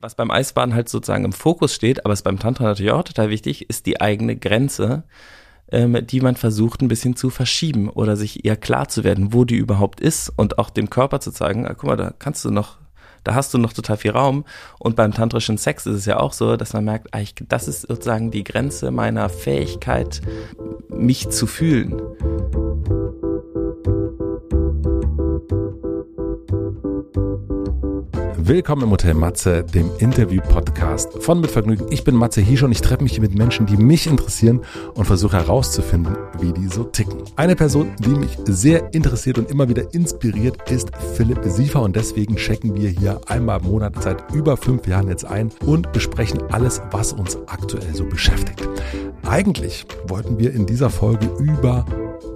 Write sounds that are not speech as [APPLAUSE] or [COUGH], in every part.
was beim Eisbaden halt sozusagen im Fokus steht, aber es beim Tantra natürlich auch total wichtig, ist die eigene Grenze, ähm, die man versucht ein bisschen zu verschieben oder sich eher klar zu werden, wo die überhaupt ist und auch dem Körper zu zeigen, ah, guck mal, da kannst du noch, da hast du noch total viel Raum. Und beim tantrischen Sex ist es ja auch so, dass man merkt, ah, ich, das ist sozusagen die Grenze meiner Fähigkeit, mich zu fühlen. Willkommen im Hotel Matze, dem Interview-Podcast von Mit Vergnügen. Ich bin Matze Hiesche und ich treffe mich hier mit Menschen, die mich interessieren und versuche herauszufinden, wie die so ticken. Eine Person, die mich sehr interessiert und immer wieder inspiriert, ist Philipp Siefer und deswegen checken wir hier einmal im Monat seit über fünf Jahren jetzt ein und besprechen alles, was uns aktuell so beschäftigt. Eigentlich wollten wir in dieser Folge über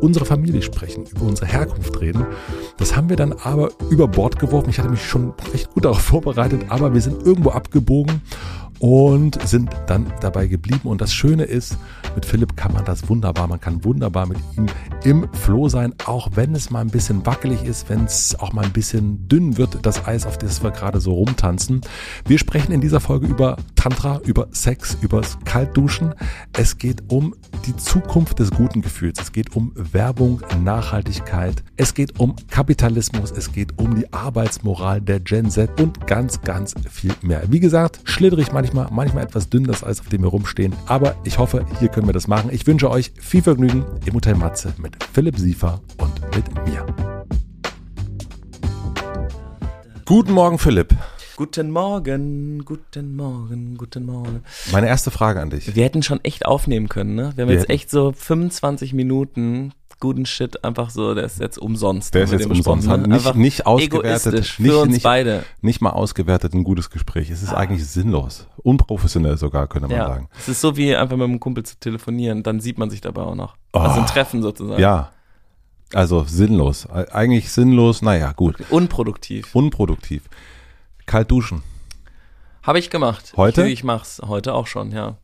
unsere Familie sprechen, über unsere Herkunft reden. Das haben wir dann aber über Bord geworfen. Ich hatte mich schon recht gut darauf [LAUGHS] vorbereitet, aber wir sind irgendwo abgebogen und sind dann dabei geblieben. Und das Schöne ist, mit Philipp kann man das wunderbar, man kann wunderbar mit ihm im Floh sein, auch wenn es mal ein bisschen wackelig ist, wenn es auch mal ein bisschen dünn wird, das Eis, auf das wir gerade so rumtanzen. Wir sprechen in dieser Folge über Tantra, über Sex, übers Kaltduschen. Es geht um die Zukunft des guten Gefühls. Es geht um Werbung, Nachhaltigkeit. Es geht um Kapitalismus. Es geht um die Arbeitsmoral der Gen Z und ganz, ganz viel mehr. Wie gesagt, schlitterig manchmal, manchmal etwas dünn das Eis, auf dem wir rumstehen. Aber ich hoffe, hier können wir das machen. Ich wünsche euch viel Vergnügen im Hotel Matze mit Philipp Siefer und mit mir. Guten Morgen, Philipp. Guten Morgen, guten Morgen, guten Morgen. Meine erste Frage an dich. Wir hätten schon echt aufnehmen können, ne? Wir haben Wir jetzt echt so 25 Minuten guten Shit einfach so, der ist jetzt umsonst. Der ist jetzt umsonst. Hat nicht, nicht ausgewertet. Egoistisch nicht, für uns nicht, beide. nicht mal ausgewertet ein gutes Gespräch. Es ist eigentlich sinnlos. Unprofessionell sogar, könnte man Ja, sagen. es ist so wie einfach mit einem Kumpel zu telefonieren, dann sieht man sich dabei auch noch. Also ein Oh. Treffen sozusagen. Ja. Also sinnlos. Eigentlich sinnlos, naja, gut. Unproduktiv. Unproduktiv. Kalt duschen. Habe ich gemacht. Heute? Ich, ich mach's heute auch schon, ja.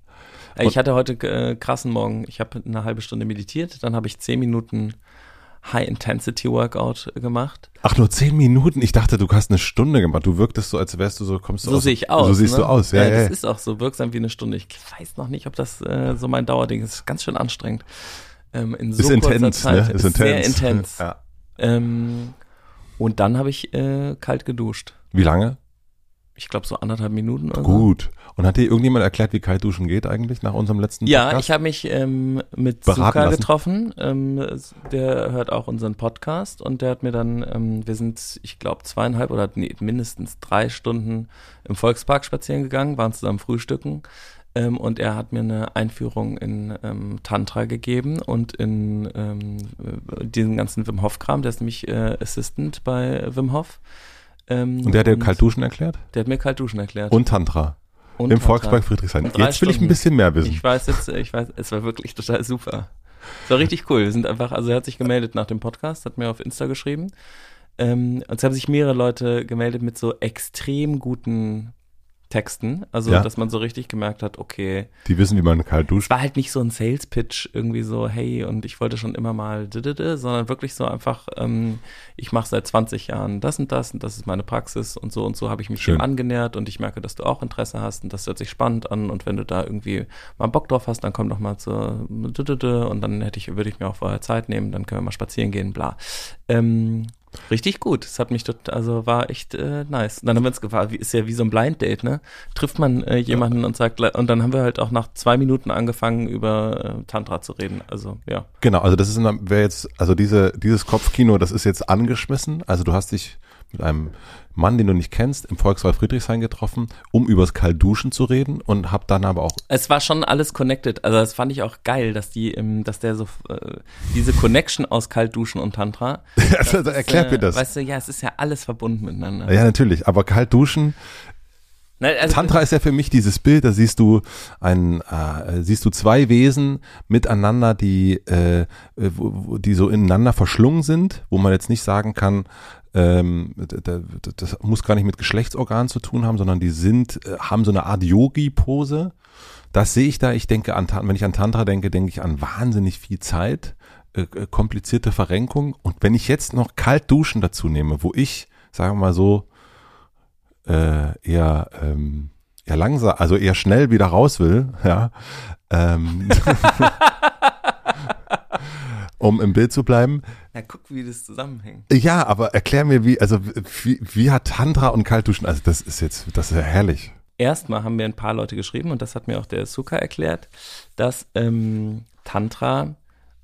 Ich hatte heute äh, krassen Morgen. Ich habe eine halbe Stunde meditiert, dann habe ich zehn Minuten High-Intensity-Workout gemacht. Ach, nur zehn Minuten? Ich dachte, du hast eine Stunde gemacht. Du wirktest so, als wärst du so, kommst du So aus. sehe ich aus. So siehst ne? du aus, ja, ja. ja. Das ist auch so wirksam wie eine Stunde. Ich weiß noch nicht, ob das äh, so mein Dauerding ist. ganz schön anstrengend. Ähm, in so ist intens, Zeit. ne? Ist, Ist sehr intens. intens. Ja. Ähm, und dann habe ich äh, kalt geduscht. Wie lange? Ich glaube so anderthalb Minuten oder so. Gut. Und hat dir irgendjemand erklärt, wie kalt duschen geht eigentlich nach unserem letzten Ja, Podcast? ich habe mich ähm, mit lassen. getroffen. Ähm, der hört auch unseren Podcast und der hat mir dann, ähm, wir sind, ich glaube, zweieinhalb oder nee, mindestens drei Stunden im Volkspark spazieren gegangen, waren zusammen frühstücken. Ähm, und er hat mir eine Einführung in ähm, Tantra gegeben und in ähm, äh, diesen ganzen Wim Hof-Kram. Der ist nämlich äh, Assistant bei Wim Hof. Ähm, Und der hat dir kalt duschen erklärt? Der hat mir kalt duschen erklärt. Und Tantra. Und Im Tantra. Volkspark Friedrichshain. Jetzt will ich ein Stunden. bisschen mehr wissen. Ich weiß jetzt, ich weiß, es war wirklich total super. Es war richtig cool. Wir sind einfach, also er hat sich gemeldet nach dem Podcast, hat mir auf Insta geschrieben. Ähm, und es haben sich mehrere Leute gemeldet mit so extrem guten Texten. Also, Ja. dass man so richtig gemerkt hat, okay, Die wissen, wie man kalt duscht. es war halt nicht so ein Sales-Pitch irgendwie so, hey, und ich wollte schon immer mal, sondern wirklich so einfach, ähm, ich mache seit 20 Jahren das und das und das ist meine Praxis und so und so habe ich mich Schön. dem angenähert und ich merke, dass du auch Interesse hast und das hört sich spannend an und wenn du da irgendwie mal Bock drauf hast, dann komm doch mal zur didede, und dann hätte ich, würde ich mir auch vorher Zeit nehmen, dann können wir mal spazieren gehen, bla. Ähm, Richtig gut. Es hat mich total, also war echt äh, nice. Und dann haben wir uns gefragt, ist ja wie so ein Blind Date, ne? Trifft man äh, jemanden und sagt, und dann haben wir halt auch nach zwei Minuten angefangen, über äh, Tantra zu reden. Also, ja. Genau, also das ist wäre jetzt, also diese, dieses Kopfkino, das ist jetzt angeschmissen. Also du hast dich mit einem Mann, den du nicht kennst, im Volkswagen Friedrichshain getroffen, um übers Kaltduschen zu reden und hab dann aber auch Es war schon alles connected. Also das fand ich auch geil, dass die, dass der so äh, diese Connection aus Kaltduschen und Tantra. [LAUGHS] also, erklärt äh, mir das. Weißt du, ja, es ist ja alles verbunden miteinander. ja, natürlich, aber Kaltduschen, Nein, also, Tantra ist ja für mich dieses Bild, da siehst du ein, äh, siehst du zwei Wesen miteinander, die, äh, wo, die so ineinander verschlungen sind, wo man jetzt nicht sagen kann, ähm, da- da- das muss gar nicht mit Geschlechtsorganen zu tun haben, sondern die sind, äh, haben so eine Art Yogi-Pose. Das sehe ich da. Ich denke an, wenn ich an Tantra denke, denke ich an wahnsinnig viel Zeit, äh, äh, komplizierte Verrenkung. Und wenn ich jetzt noch kalt duschen dazu nehme, wo ich, sagen wir mal so, äh, eher, ähm, eher langsam, also eher schnell wieder raus will, ja, ähm, [LAUGHS] [LAUGHS] um im Bild zu bleiben. Na, guck, wie das zusammenhängt. Ja, aber erklär mir, wie, also wie, wie hat Tantra und Kaltduschen, also das ist jetzt, das ist ja herrlich. Erstmal haben mir ein paar Leute geschrieben, und das hat mir auch der Suka erklärt, dass ähm, Tantra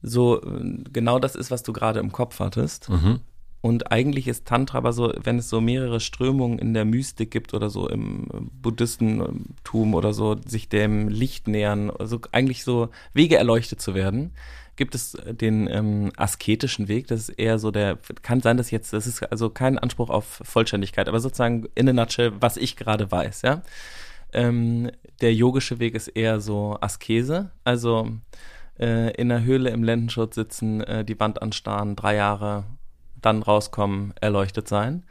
so äh, genau das ist, was du gerade im Kopf hattest. Mhm. Und eigentlich ist Tantra aber so, wenn es so mehrere Strömungen in der Mystik gibt oder so im Buddhistentum oder so, sich dem Licht nähern, also eigentlich so Wege erleuchtet zu werden, gibt es den ähm, asketischen Weg. Das ist eher so der, kann sein, dass jetzt, das ist also kein Anspruch auf Vollständigkeit, aber sozusagen in a nutshell, was ich gerade weiß, ja. Ähm, der yogische Weg ist eher so Askese, also äh, in der Höhle im Lendenschutz sitzen, äh, die Wand anstarren, drei Jahre, dann rauskommen, erleuchtet sein.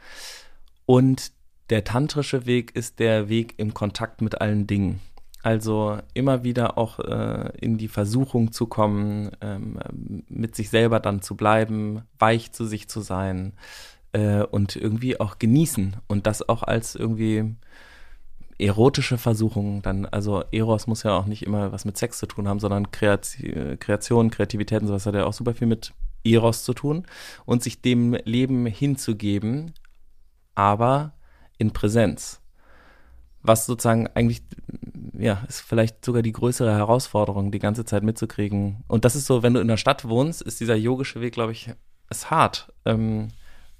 Und der tantrische Weg ist der Weg im Kontakt mit allen Dingen. Also immer wieder auch äh, in die Versuchung zu kommen, ähm, mit sich selber dann zu bleiben, weich zu sich zu sein äh, und irgendwie auch genießen und das auch als irgendwie erotische Versuchung dann, also Eros muss ja auch nicht immer was mit Sex zu tun haben, sondern Kreation, Kreation Kreativität und sowas hat ja auch super viel mit Eros zu tun und sich dem Leben hinzugeben, aber in Präsenz. Was sozusagen eigentlich ja, ist vielleicht sogar die größere Herausforderung, die ganze Zeit mitzukriegen. Und das ist so, wenn du in der Stadt wohnst, ist dieser yogische Weg, glaube ich, ist hart. Ähm,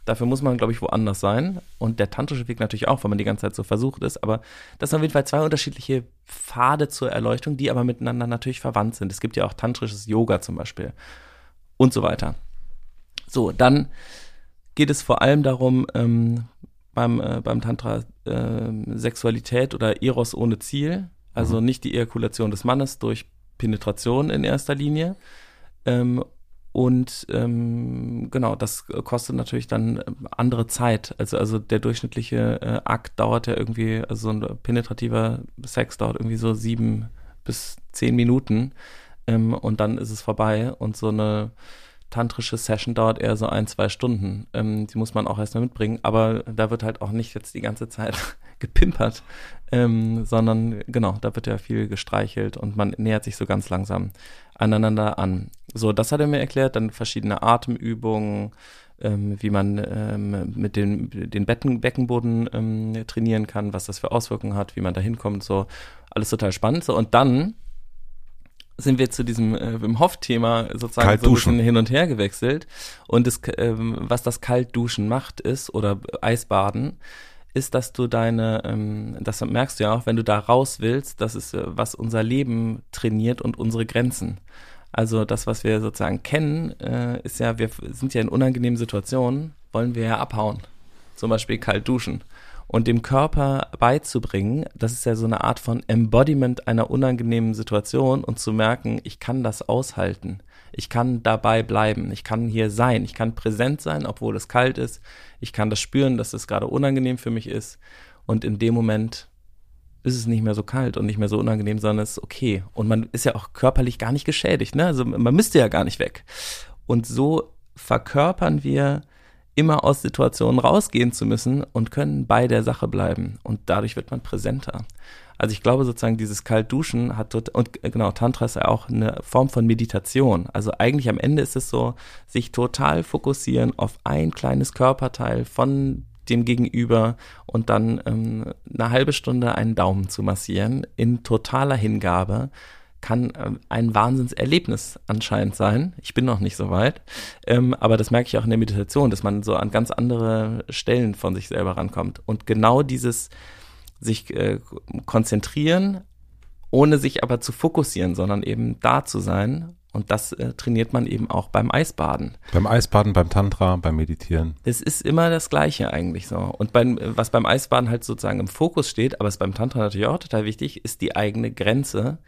dafür muss man, glaube ich, woanders sein. Und der tantrische Weg natürlich auch, weil man die ganze Zeit so versucht ist. Aber das sind auf jeden Fall zwei unterschiedliche Pfade zur Erleuchtung, die aber miteinander natürlich verwandt sind. Es gibt ja auch tantrisches Yoga zum Beispiel und so weiter. So, dann geht es vor allem darum, ähm, beim, äh, beim Tantra äh, Sexualität oder Eros ohne Ziel also mhm. nicht die Ejakulation des Mannes durch Penetration in erster Linie. Ähm, und ähm, genau, das kostet natürlich dann ähm, andere Zeit. Also, also der durchschnittliche äh, Akt dauert ja irgendwie, also so ein penetrativer Sex dauert irgendwie so sieben bis zehn Minuten ähm, und dann ist es vorbei. Und so eine tantrische Session dauert eher so ein, zwei Stunden. Ähm, die muss man auch erstmal mitbringen, aber da wird halt auch nicht jetzt die ganze Zeit [LAUGHS] gepimpert, ähm, sondern genau, da wird ja viel gestreichelt und man nähert sich so ganz langsam aneinander an. So, das hat er mir erklärt, dann verschiedene Atemübungen, ähm, wie man ähm, mit den, den Becken, Beckenboden ähm, trainieren kann, was das für Auswirkungen hat, wie man da hinkommt, so alles total spannend. So, und dann sind wir zu diesem äh, Wim Hof-Thema sozusagen Kalt so ein bisschen hin und her gewechselt. Und das, ähm, was das Kaltduschen macht, ist, oder Eisbaden, ist, dass du deine, ähm, das merkst du ja auch, wenn du da raus willst, das ist, äh, was unser Leben trainiert und unsere Grenzen. Also das, was wir sozusagen kennen, äh, ist ja, wir sind ja in unangenehmen Situationen, wollen wir ja abhauen. Zum Beispiel kalt duschen und dem Körper beizubringen, das ist ja so eine Art von Embodiment einer unangenehmen Situation und zu merken, ich kann das aushalten. Ich kann dabei bleiben. Ich kann hier sein. Ich kann präsent sein, obwohl es kalt ist. Ich kann das spüren, dass es gerade unangenehm für mich ist. Und in dem Moment ist es nicht mehr so kalt und nicht mehr so unangenehm, sondern es ist okay. Und man ist ja auch körperlich gar nicht geschädigt. Ne? Also man müsste ja gar nicht weg. Und so verkörpern wir immer aus Situationen rausgehen zu müssen und können bei der Sache bleiben. Und dadurch wird man präsenter. Also ich glaube sozusagen, dieses Kaltduschen hat tot, und äh, genau, Tantra ist ja auch eine Form von Meditation. Also eigentlich am Ende ist es so, sich total fokussieren auf ein kleines Körperteil von dem Gegenüber und dann ähm, eine halbe Stunde einen Daumen zu massieren in totaler Hingabe kann äh, ein Wahnsinnserlebnis anscheinend sein. Ich bin noch nicht so weit, ähm, aber das merke ich auch in der Meditation, dass man so an ganz andere Stellen von sich selber rankommt. Und genau dieses sich äh, konzentrieren, ohne sich aber zu fokussieren, sondern eben da zu sein. Und das äh, trainiert man eben auch beim Eisbaden. Beim Eisbaden, beim Tantra, beim Meditieren. Es ist immer das Gleiche eigentlich so. Und beim, was beim Eisbaden halt sozusagen im Fokus steht, aber es beim Tantra natürlich auch total wichtig, ist die eigene Grenze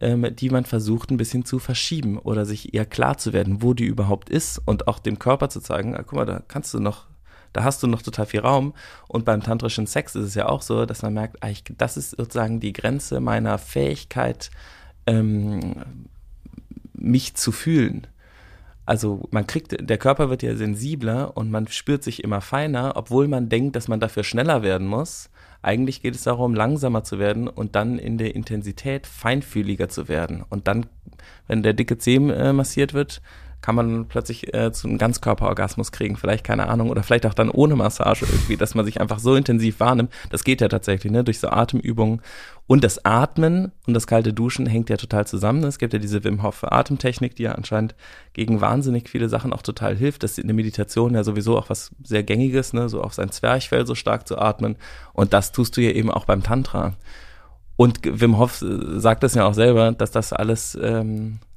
ähm, die man versucht ein bisschen zu verschieben oder sich eher klar zu werden, wo die überhaupt ist und auch dem Körper zu zeigen, ah, guck mal, da kannst du noch, da hast du noch total viel Raum. Und beim tantrischen Sex ist es ja auch so, dass man merkt, ah, das ist sozusagen die Grenze meiner Fähigkeit, ähm, mich zu fühlen. also man kriegt, der Körper wird ja sensibler und man spürt sich immer feiner, obwohl man denkt, dass man dafür schneller werden muss. Eigentlich geht es darum, langsamer zu werden und dann in der Intensität feinfühliger zu werden. Und dann, wenn der dicke Zeh äh, massiert wird, kann man plötzlich äh, zu einem Ganzkörperorgasmus kriegen, vielleicht keine Ahnung, oder vielleicht auch dann ohne Massage irgendwie, dass man sich einfach so intensiv wahrnimmt. Das geht ja tatsächlich, ne, durch so Atemübungen. Und das Atmen und das kalte Duschen hängt ja total zusammen. Es gibt ja diese Wim Hof Atemtechnik, die ja anscheinend gegen wahnsinnig viele Sachen auch total hilft. Das ist in der Meditation ja sowieso auch was sehr gängiges, ne, so auf sein Zwerchfell so stark zu atmen. Und das tust du ja eben auch beim Tantra. Und Wim Hof äh, sagt das ja auch selber, dass das alles ähm, äh,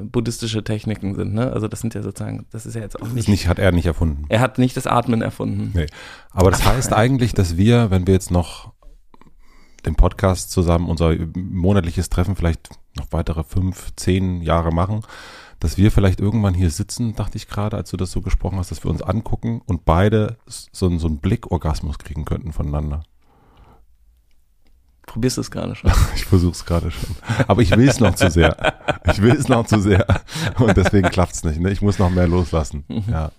buddhistische Techniken sind, ne? Also das sind ja sozusagen, das ist ja jetzt auch nicht. nicht hat er nicht erfunden. Er hat nicht das Atmen erfunden. Nee. Aber das heißt eigentlich, dass wir, wenn wir jetzt noch den Podcast zusammen, unser monatliches Treffen vielleicht noch weitere fünf, zehn Jahre machen, dass wir vielleicht irgendwann hier sitzen, dachte ich gerade, als du das so gesprochen hast, dass wir uns angucken und beide so, so einen Blickorgasmus kriegen könnten voneinander. Probierst es gerade schon? [LAUGHS] Ich versuche es gerade schon. Aber ich will es noch zu sehr. Ich will es noch zu sehr. Und deswegen klappt es nicht. Ne? Ich muss noch mehr loslassen. Mhm. Ja.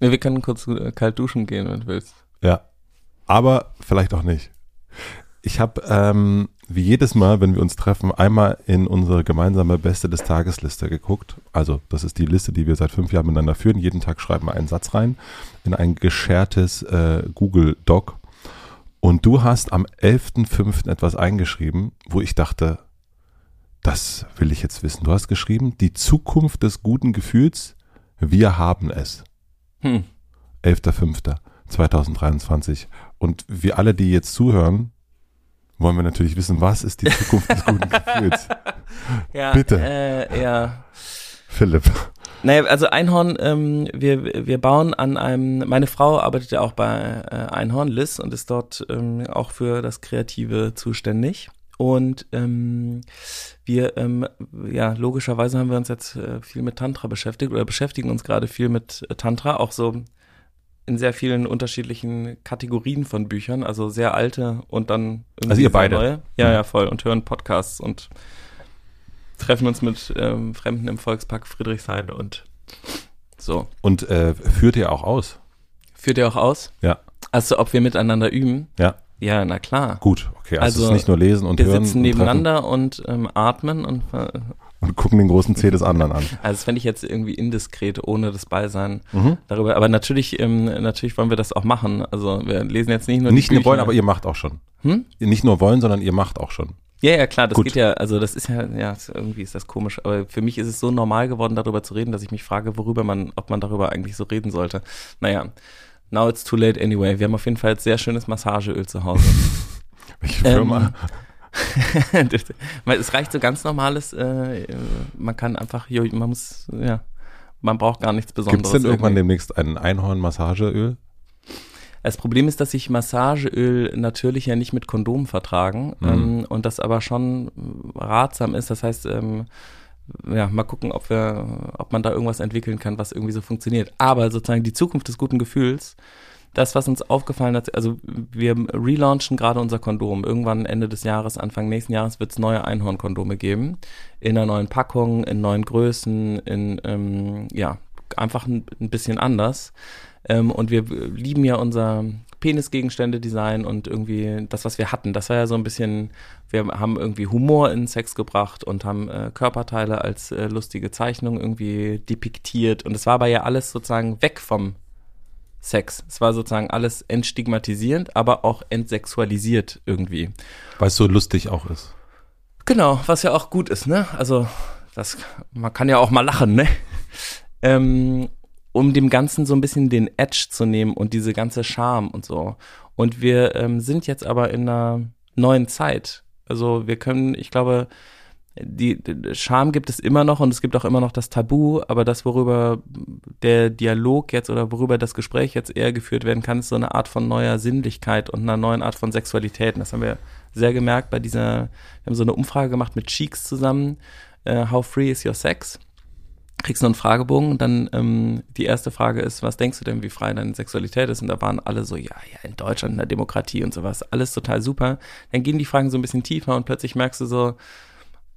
ja. Wir können kurz äh, kalt duschen gehen, wenn du willst. Ja. Aber vielleicht auch nicht. Ich habe, ähm, wie jedes Mal, wenn wir uns treffen, einmal in unsere gemeinsame Beste des Tagesliste geguckt. Also, das ist die Liste, die wir seit fünf Jahren miteinander führen. Jeden Tag schreiben wir einen Satz rein in ein geschertes äh, Google Doc und du hast am 11.05. etwas eingeschrieben, wo ich dachte, das will ich jetzt wissen. Du hast geschrieben, die Zukunft des guten Gefühls, wir haben es. Hm. 11.05.2023. Und wir alle, die jetzt zuhören, wollen wir natürlich wissen, was ist die Zukunft des guten [LAUGHS] Gefühls? ja, Bitte. Äh, ja. Philipp. Naja, also Einhorn, ähm, wir, wir bauen an einem, meine Frau arbeitet ja auch bei äh, Einhorn, Liz, und ist dort ähm, auch für das Kreative zuständig. Und ähm, wir, ähm, ja, logischerweise haben wir uns jetzt äh, viel mit Tantra beschäftigt oder beschäftigen uns gerade viel mit äh, Tantra, auch so in sehr vielen unterschiedlichen Kategorien von Büchern, also sehr alte und dann irgendwie also ihr beide. neue. Ja, ja, voll. Und hören Podcasts und treffen uns mit ähm, Fremden im Volkspark Friedrichshain und so. Und äh, führt ihr auch aus? Führt ihr auch aus? Ja. Also ob wir miteinander üben? Ja. Ja, na klar. Gut, okay. Also, also es ist nicht nur lesen und wir hören. Wir sitzen nebeneinander und, und ähm, atmen und äh, und gucken den großen Zeh des anderen an. Also das fände ich jetzt irgendwie indiskret, ohne das Beisein mhm. darüber. Aber natürlich, ähm, natürlich wollen wir das auch machen. Also wir lesen jetzt nicht nur Nicht nur wollen, aber ihr macht auch schon. Hm? Nicht nur wollen, sondern ihr macht auch schon. Ja, ja, klar, das Gut. geht ja, also das ist ja, ja, irgendwie ist das komisch, aber für mich ist es so normal geworden, darüber zu reden, dass ich mich frage, worüber man, ob man darüber eigentlich so reden sollte. Naja, now it's too late anyway. Wir haben auf jeden Fall sehr schönes Massageöl zu Hause. [LAUGHS] Welche Firma? Ähm, [LAUGHS] es reicht so ganz normales, äh, man kann einfach, man muss, ja, man braucht gar nichts Besonderes. Gibt es denn irgendwann irgendwie. demnächst ein Einhorn-Massageöl? Das Problem ist, dass sich Massageöl natürlich ja nicht mit Kondomen vertragen mhm. ähm, und das aber schon ratsam ist. Das heißt, ähm, ja, mal gucken, ob wir, ob man da irgendwas entwickeln kann, was irgendwie so funktioniert. Aber sozusagen die Zukunft des guten Gefühls, das, was uns aufgefallen hat, also wir relaunchen gerade unser Kondom. Irgendwann Ende des Jahres, Anfang nächsten Jahres wird es neue Einhornkondome geben. In einer neuen Packung, in neuen Größen, in, ähm, ja, einfach ein, ein bisschen anders. Ähm, und wir lieben ja unser Penisgegenstände-Design und irgendwie das, was wir hatten. Das war ja so ein bisschen, wir haben irgendwie Humor in Sex gebracht und haben äh, Körperteile als äh, lustige Zeichnung irgendwie depiktiert. Und es war aber ja alles sozusagen weg vom Sex. Es war sozusagen alles entstigmatisierend, aber auch entsexualisiert irgendwie. Weil es so lustig auch ist. Genau, was ja auch gut ist, ne? Also, das, man kann ja auch mal lachen, ne? [LAUGHS] Ähm, um dem Ganzen so ein bisschen den Edge zu nehmen und diese ganze Charme und so. Und wir ähm, sind jetzt aber in einer neuen Zeit. Also wir können, ich glaube, die, die Charme gibt es immer noch und es gibt auch immer noch das Tabu, aber das, worüber der Dialog jetzt oder worüber das Gespräch jetzt eher geführt werden kann, ist so eine Art von neuer Sinnlichkeit und einer neuen Art von Sexualität. Und das haben wir sehr gemerkt bei dieser, wir haben so eine Umfrage gemacht mit Cheeks zusammen, uh, How free is your sex? Kriegst du einen Fragebogen und dann ähm, die erste Frage ist, was denkst du denn, wie frei deine Sexualität ist? Und da waren alle so, ja, ja, in Deutschland, in der Demokratie und sowas, alles total super. Dann gehen die Fragen so ein bisschen tiefer und plötzlich merkst du so,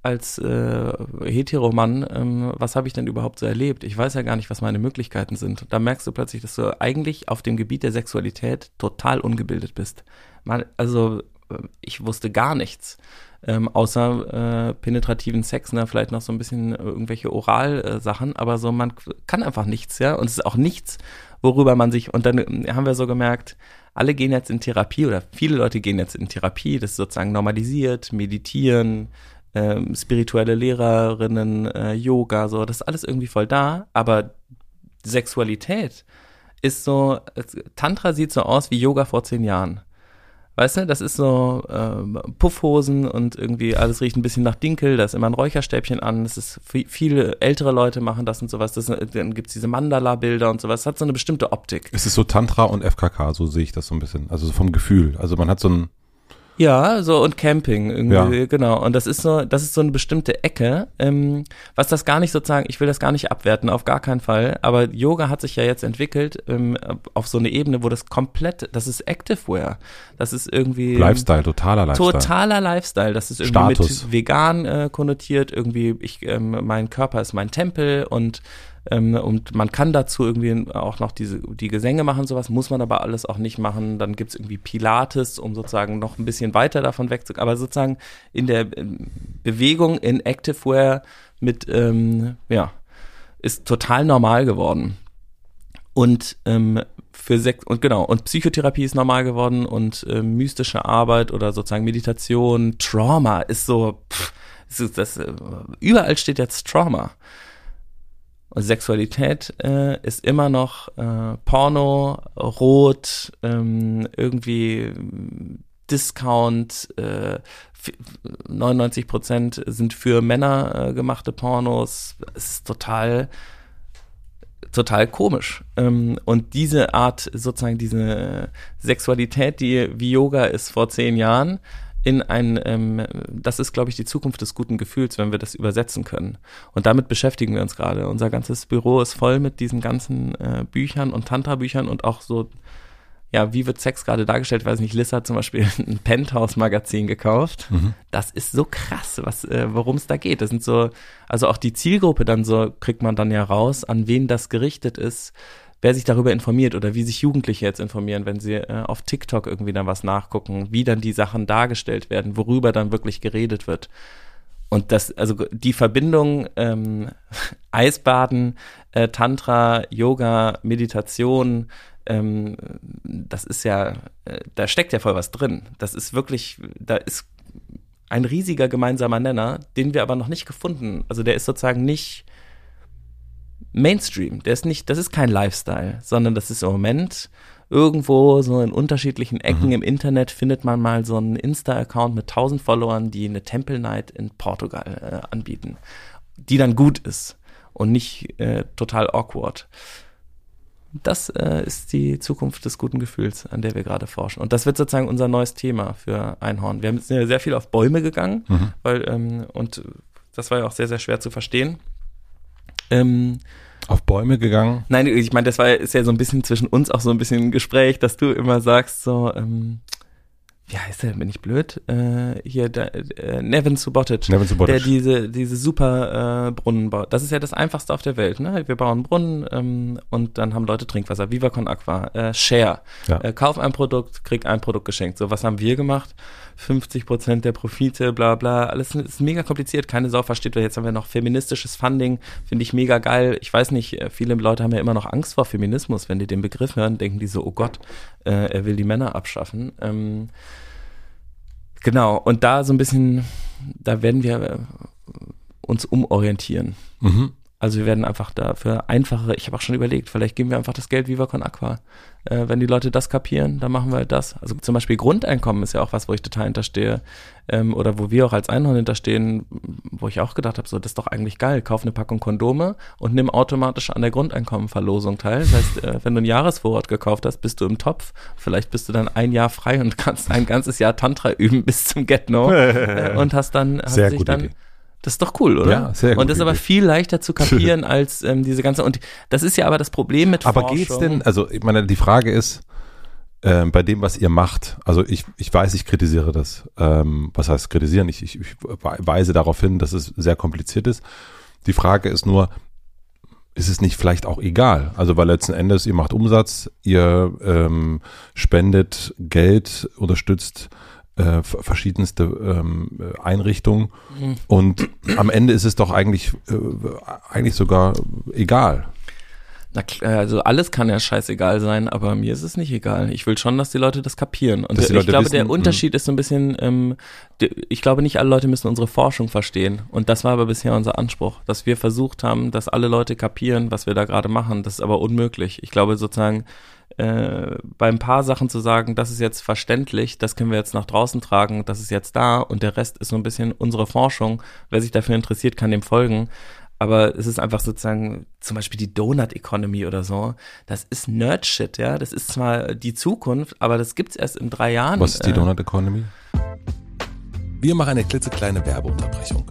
als äh, Heteromann, ähm, was habe ich denn überhaupt so erlebt? Ich weiß ja gar nicht, was meine Möglichkeiten sind. Da merkst du plötzlich, dass du eigentlich auf dem Gebiet der Sexualität total ungebildet bist. Man, also äh, ich wusste gar nichts. Ähm, außer äh, penetrativen Sex, ne, vielleicht noch so ein bisschen äh, irgendwelche Oral-Sachen, aber so man kann einfach nichts, ja, und es ist auch nichts, worüber man sich, und dann äh, haben wir so gemerkt, alle gehen jetzt in Therapie oder viele Leute gehen jetzt in Therapie, das ist sozusagen normalisiert, meditieren, ähm, spirituelle Lehrerinnen, äh, Yoga, so, das ist alles irgendwie voll da, aber Sexualität ist so, Tantra sieht so aus wie Yoga vor zehn Jahren. Weißt du, das ist so äh, Puffhosen und irgendwie alles riecht ein bisschen nach Dinkel, da ist immer ein Räucherstäbchen an, das ist viele ältere Leute machen das und sowas, das, dann gibt's diese Mandala-Bilder und sowas, das hat so eine bestimmte Optik. Es ist so Tantra und FKK, so sehe ich das so ein bisschen, also so vom Gefühl, also man hat so ein ja, so und Camping irgendwie, ja. genau. Und das ist so, das ist so eine bestimmte Ecke, ähm, was das gar nicht sozusagen, ich will das gar nicht abwerten, auf gar keinen Fall. Aber Yoga hat sich ja jetzt entwickelt ähm, auf so eine Ebene, wo das komplett, das ist Activewear. Das ist irgendwie Lifestyle, totaler Lifestyle. Totaler Lifestyle. Das ist irgendwie Status. mit vegan äh, konnotiert. Irgendwie, ich, ähm, mein Körper ist mein Tempel und ähm, und man kann dazu irgendwie auch noch diese, die Gesänge machen, sowas, muss man aber alles auch nicht machen. Dann gibt's irgendwie Pilates, um sozusagen noch ein bisschen weiter davon wegzukommen. Aber sozusagen in der ähm, Bewegung in Activewear mit, ähm, ja, ist total normal geworden. Und ähm, für sechs und genau und Psychotherapie ist normal geworden und äh, mystische Arbeit oder sozusagen Meditation, Trauma ist so pff, ist das, äh, überall steht jetzt Trauma. Sexualität äh, ist immer noch äh, Porno, Rot, ähm, irgendwie Discount, äh, 99 Prozent sind für Männer äh, gemachte Pornos. Es ist total, total komisch. Ähm, und diese Art, sozusagen diese Sexualität, die wie Yoga ist vor zehn Jahren, in ein, ähm, das ist, glaube ich, die Zukunft des guten Gefühls, wenn wir das übersetzen können. Und damit beschäftigen wir uns gerade. Unser ganzes Büro ist voll mit diesen ganzen äh, Büchern und Tantra-Büchern und auch so, ja, wie wird Sex gerade dargestellt? Ich weiß nicht, Liz hat zum Beispiel [LAUGHS] ein Penthouse-Magazin gekauft. Mhm. Das ist so krass, was, äh, worum es da geht. Das sind so, also auch die Zielgruppe dann so, kriegt man dann ja raus, an wen das gerichtet ist wer sich darüber informiert oder wie sich Jugendliche jetzt informieren, wenn sie äh, auf TikTok irgendwie dann was nachgucken, wie dann die Sachen dargestellt werden, worüber dann wirklich geredet wird. Und das, also die Verbindung ähm, [LAUGHS] Eisbaden, äh, Tantra, Yoga, Meditation, ähm, das ist ja, äh, da steckt ja voll was drin. Das ist wirklich, da ist ein riesiger gemeinsamer Nenner, den wir aber noch nicht gefunden. Also der ist sozusagen nicht Mainstream. Der ist nicht, das ist kein Lifestyle, sondern das ist im Moment irgendwo so in unterschiedlichen Ecken mhm. im Internet findet man mal so einen Insta-Account mit 1000 Followern, die eine Temple Night in Portugal äh, anbieten, die dann gut ist und nicht äh, total awkward. Das äh, ist die Zukunft des guten Gefühls, an der wir gerade forschen. Und das wird sozusagen unser neues Thema für Einhorn. Wir sind ja sehr viel auf Bäume gegangen, mhm. weil, ähm, und das war ja auch sehr, sehr schwer zu verstehen. Ähm, auf Bäume gegangen? Nein, ich meine, das war ist ja so ein bisschen zwischen uns auch so ein bisschen ein Gespräch, dass du immer sagst so, ähm, wie heißt der, bin ich blöd? Äh, hier, der, äh, Nevin Subotic, Nevin Subotic, der diese, diese super äh, Brunnen baut. Das ist ja das einfachste auf der Welt. Ne? Wir bauen Brunnen ähm, und dann haben Leute Trinkwasser. Viva Con Aqua, äh, Share. Ja. Äh, kauf ein Produkt, krieg ein Produkt geschenkt. So, was haben wir gemacht? 50 Prozent der Profite, bla bla. Alles ist mega kompliziert. Keine Sau versteht. Jetzt haben wir noch feministisches Funding. Finde ich mega geil. Ich weiß nicht, äh, viele Leute haben ja immer noch Angst vor Feminismus. Wenn die den Begriff hören, denken die so, oh Gott, äh, er will die Männer abschaffen. Ähm, Genau, und da so ein bisschen, da werden wir äh, uns umorientieren. Mhm. Also wir werden einfach dafür einfachere, ich habe auch schon überlegt, vielleicht geben wir einfach das Geld Viva Con Aqua. Äh, wenn die Leute das kapieren, dann machen wir halt das. Also zum Beispiel Grundeinkommen ist ja auch was, wo ich total hinterstehe. Ähm, oder wo wir auch als Einhorn hinterstehen, wo ich auch gedacht habe, so, das ist doch eigentlich geil. Kauf eine Packung Kondome und nimm automatisch an der Grundeinkommenverlosung teil. Das heißt, äh, wenn du ein Jahresvorrat gekauft hast, bist du im Topf. Vielleicht bist du dann ein Jahr frei und kannst ein ganzes Jahr Tantra üben bis zum Get-No. [LAUGHS] äh, und hast dann, hast Sehr dich dann Idee das ist doch cool, oder? Ja, sehr gut. Und das ist aber viel leichter zu kapieren [LAUGHS] als ähm, diese ganze. Und das ist ja aber das Problem mit Aber Forschung. geht's denn? Also ich meine, die Frage ist, ähm, bei dem, was ihr macht, also ich, ich weiß, ich kritisiere das. Ähm, was heißt kritisieren? Ich, ich, ich weise darauf hin, dass es sehr kompliziert ist. Die Frage ist nur, ist es nicht vielleicht auch egal? Also weil letzten Endes ihr macht Umsatz, ihr ähm, spendet Geld, unterstützt äh, verschiedenste ähm, Einrichtungen mhm. und am Ende ist es doch eigentlich äh, eigentlich sogar egal. Na, also alles kann ja scheißegal sein, aber mir ist es nicht egal. Ich will schon, dass die Leute das kapieren. Und ich glaube, wissen, der hm. Unterschied ist so ein bisschen, ähm, ich glaube nicht alle Leute müssen unsere Forschung verstehen. Und das war aber bisher unser Anspruch, dass wir versucht haben, dass alle Leute kapieren, was wir da gerade machen. Das ist aber unmöglich. Ich glaube sozusagen, äh, bei ein paar Sachen zu sagen, das ist jetzt verständlich, das können wir jetzt nach draußen tragen, das ist jetzt da und der Rest ist so ein bisschen unsere Forschung. Wer sich dafür interessiert, kann dem folgen aber es ist einfach sozusagen zum Beispiel die Donut Economy oder so. Das ist Nerd-Shit, ja. Das ist zwar die Zukunft, aber das gibt's erst in drei Jahren. Was ist die äh. Donut Economy? Wir machen eine klitzekleine Werbeunterbrechung.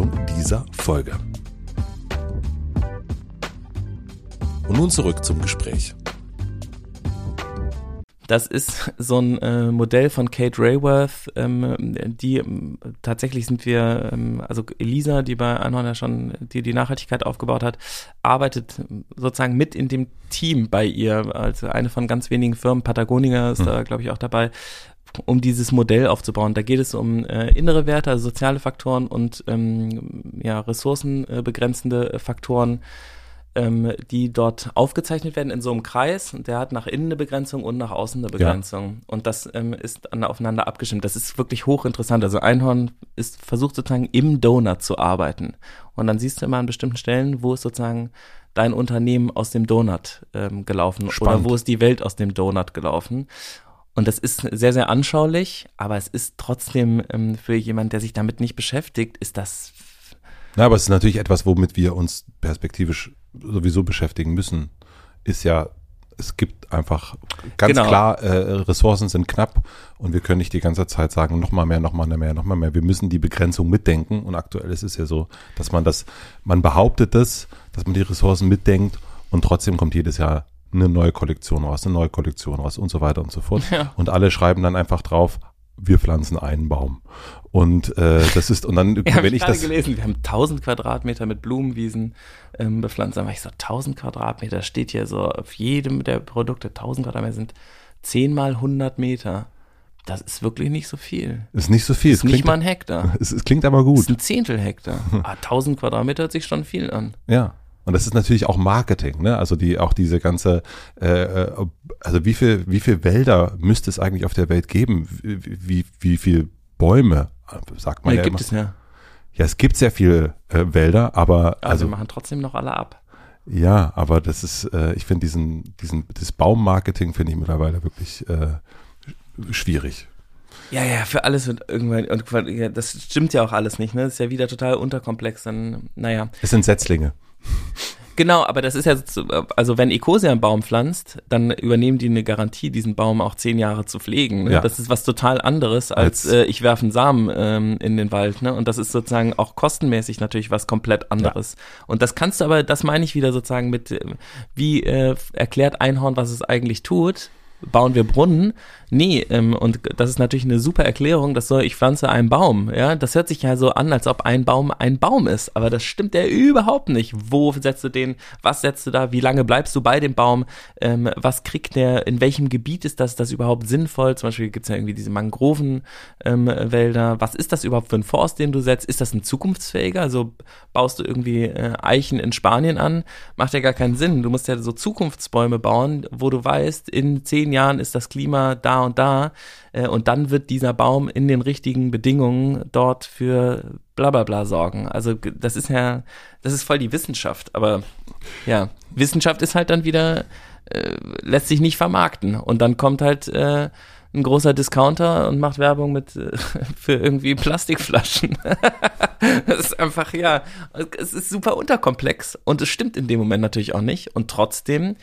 dieser Folge. Und nun zurück zum Gespräch. Das ist so ein äh, Modell von Kate Rayworth, ähm, die ähm, tatsächlich sind wir, ähm, also Elisa, die bei Einhorn ja schon die, die Nachhaltigkeit aufgebaut hat, arbeitet sozusagen mit in dem Team bei ihr, also eine von ganz wenigen Firmen, Patagonia ist mhm. da, glaube ich, auch dabei, um dieses Modell aufzubauen. Da geht es um äh, innere Werte, also soziale Faktoren und ähm, ja, ressourcenbegrenzende Faktoren ähm, die dort aufgezeichnet werden in so einem Kreis. Und der hat nach innen eine Begrenzung und nach außen eine Begrenzung. Ja. Und das ähm, ist aufeinander abgestimmt. Das ist wirklich hochinteressant. Also Einhorn ist versucht sozusagen im Donut zu arbeiten. Und dann siehst du immer an bestimmten Stellen, wo ist sozusagen dein Unternehmen aus dem Donut ähm, gelaufen Spannend. oder wo ist die Welt aus dem Donut gelaufen. Und das ist sehr, sehr anschaulich, aber es ist trotzdem ähm, für jemand, der sich damit nicht beschäftigt, ist das. Na, aber es ist natürlich etwas, womit wir uns perspektivisch sowieso beschäftigen müssen, ist ja, es gibt einfach ganz genau. klar, äh, Ressourcen sind knapp und wir können nicht die ganze Zeit sagen, noch mal mehr, noch mal mehr, noch mal mehr. Wir müssen die Begrenzung mitdenken und aktuell ist es ja so, dass man das, man behauptet das, dass man die Ressourcen mitdenkt und trotzdem kommt jedes Jahr eine neue Kollektion raus, eine neue Kollektion raus und so weiter und so fort. Ja. Und alle schreiben dann einfach drauf, wir pflanzen einen Baum. Und äh, das ist, und dann, [LAUGHS] ja, wenn ich, ich das. gelesen, wir haben 1000 Quadratmeter mit Blumenwiesen ähm, bepflanzt. Dann war ich so, 1000 Quadratmeter steht hier so, auf jedem der Produkte 1000 Quadratmeter sind 10 mal 100 Meter. Das ist wirklich nicht so viel. Ist nicht so viel. Ist es nicht mal ein Hektar. [LAUGHS] Es, es, klingt aber gut. Es ist ein Zehntel Hektar. [LAUGHS] Ah, 1000 Quadratmeter hört sich schon viel an. Ja. Und das ist natürlich auch Marketing, ne? Also die auch diese ganze, äh, äh also wie viel wie viel Wälder müsste es eigentlich auf der Welt geben? Wie wie, wie viel Bäume sagt man ja, ja gibt immer. es ja. Ja, es gibt sehr viele äh, Wälder, aber also, also wir machen trotzdem noch alle ab. Ja, aber das ist, äh, ich finde diesen diesen das Baummarketing finde ich mittlerweile wirklich äh, schwierig. Ja, ja, für alles wird irgendwann, und ja, das stimmt ja auch alles nicht, ne? Das ist ja wieder total unterkomplex, dann, naja. Es sind Setzlinge. Genau, aber das ist ja, also wenn Ecosia einen Baum pflanzt, dann übernehmen die eine Garantie, diesen Baum auch zehn Jahre zu pflegen. Ne? Ja. Das ist was total anderes, als, als äh, ich werfe einen Samen ähm, in den Wald. Ne? Und das ist sozusagen auch kostenmäßig natürlich was komplett anderes. Ja. Und das kannst du aber, das meine ich wieder sozusagen mit, äh, wie äh, erklärt Einhorn, was es eigentlich tut. Bauen wir Brunnen. Nee, ähm, und das ist natürlich eine super Erklärung, das soll, ich pflanze einen Baum, ja. Das hört sich ja so an, als ob ein Baum ein Baum ist, aber das stimmt ja überhaupt nicht. Wo setzt du den, was setzt du da, wie lange bleibst du bei dem Baum, ähm, was kriegt der, in welchem Gebiet ist das, das überhaupt sinnvoll? Zum Beispiel gibt's ja irgendwie diese Mangrovenwälder. Ähm, was ist das überhaupt für ein Forst, den du setzt? Ist das ein zukunftsfähiger? Also baust du irgendwie äh, Eichen in Spanien an? Macht ja gar keinen Sinn. Du musst ja so Zukunftsbäume bauen, wo du weißt, in zehn Jahren ist das Klima da und da äh, und dann wird dieser Baum in den richtigen Bedingungen dort für bla bla bla sorgen. Also das ist ja, das ist voll die Wissenschaft, aber ja, Wissenschaft ist halt dann wieder, äh, lässt sich nicht vermarkten und dann kommt halt äh, ein großer Discounter und macht Werbung mit äh, [LAUGHS] für irgendwie Plastikflaschen. [LAUGHS] das ist einfach, ja, es ist super unterkomplex und es stimmt in dem Moment natürlich auch nicht. Und trotzdem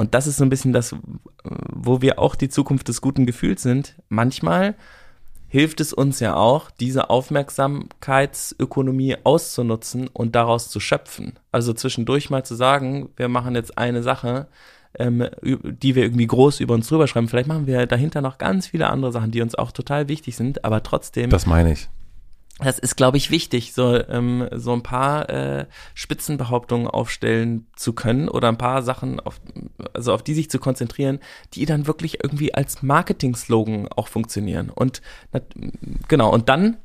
und das ist so ein bisschen das, wo wir auch die Zukunft des guten Gefühls sind. Manchmal hilft es uns ja auch, diese Aufmerksamkeitsökonomie auszunutzen und daraus zu schöpfen. Also zwischendurch mal zu sagen, wir machen jetzt eine Sache, ähm, die wir irgendwie groß über uns drüber schreiben. Vielleicht machen wir dahinter noch ganz viele andere Sachen, die uns auch total wichtig sind, aber trotzdem. Das meine ich das ist, glaube ich, wichtig, so, ähm, so ein paar äh, Spitzenbehauptungen aufstellen zu können oder ein paar Sachen, auf, also auf die sich zu konzentrieren, die dann wirklich irgendwie als Marketing-Slogan auch funktionieren. Und genau, und dann,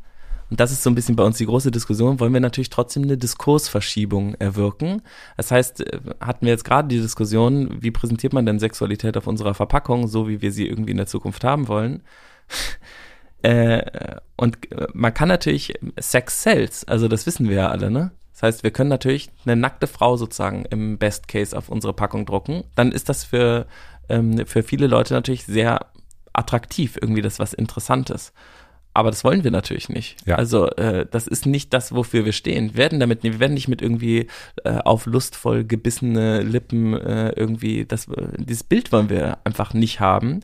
und das ist so ein bisschen bei uns die große Diskussion, wollen wir natürlich trotzdem eine Diskursverschiebung erwirken. Das heißt, äh, hatten wir jetzt gerade die Diskussion, wie präsentiert man denn Sexualität auf unserer Verpackung, so wie wir sie irgendwie in der Zukunft haben wollen. Äh, und äh, man kann natürlich Sex sells, also das wissen wir ja alle, ne? Das heißt, wir können natürlich eine nackte Frau sozusagen im Best Case auf unsere Packung drucken. Dann ist das für, ähm, für viele Leute natürlich sehr attraktiv, irgendwie das was Interessantes. Aber das wollen wir natürlich nicht. Ja. Also äh, das ist nicht das, wofür wir stehen. Wir werden damit, wir werden nicht mit irgendwie äh, auf lustvoll gebissene Lippen äh, irgendwie, das, äh, dieses Bild wollen wir einfach nicht haben.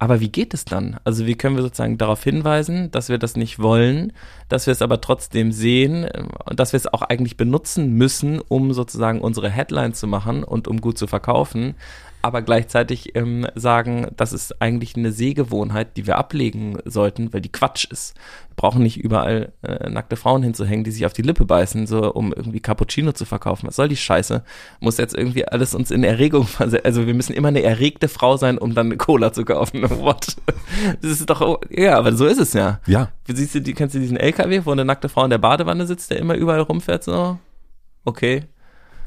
Aber wie geht es dann? Also wie können wir sozusagen darauf hinweisen, dass wir das nicht wollen, dass wir es aber trotzdem sehen, äh, dass wir es auch eigentlich benutzen müssen, um sozusagen unsere Headline zu machen und um gut zu verkaufen, aber gleichzeitig ähm, sagen, das ist eigentlich eine Sehgewohnheit, die wir ablegen sollten, weil die Quatsch ist. Wir brauchen nicht überall äh, nackte Frauen hinzuhängen, die sich auf die Lippe beißen, so um irgendwie Cappuccino zu verkaufen. Was soll die Scheiße? Muss jetzt irgendwie alles uns in Erregung [LAUGHS] versetzen. Also wir müssen immer eine erregte Frau sein, um dann eine Cola zu kaufen. [LAUGHS] What? Das ist doch, ja, aber so ist es ja. Ja. Siehst du, die, kennst du diesen LKW, wo eine nackte Frau in der Badewanne sitzt, der immer überall rumfährt, so? Okay.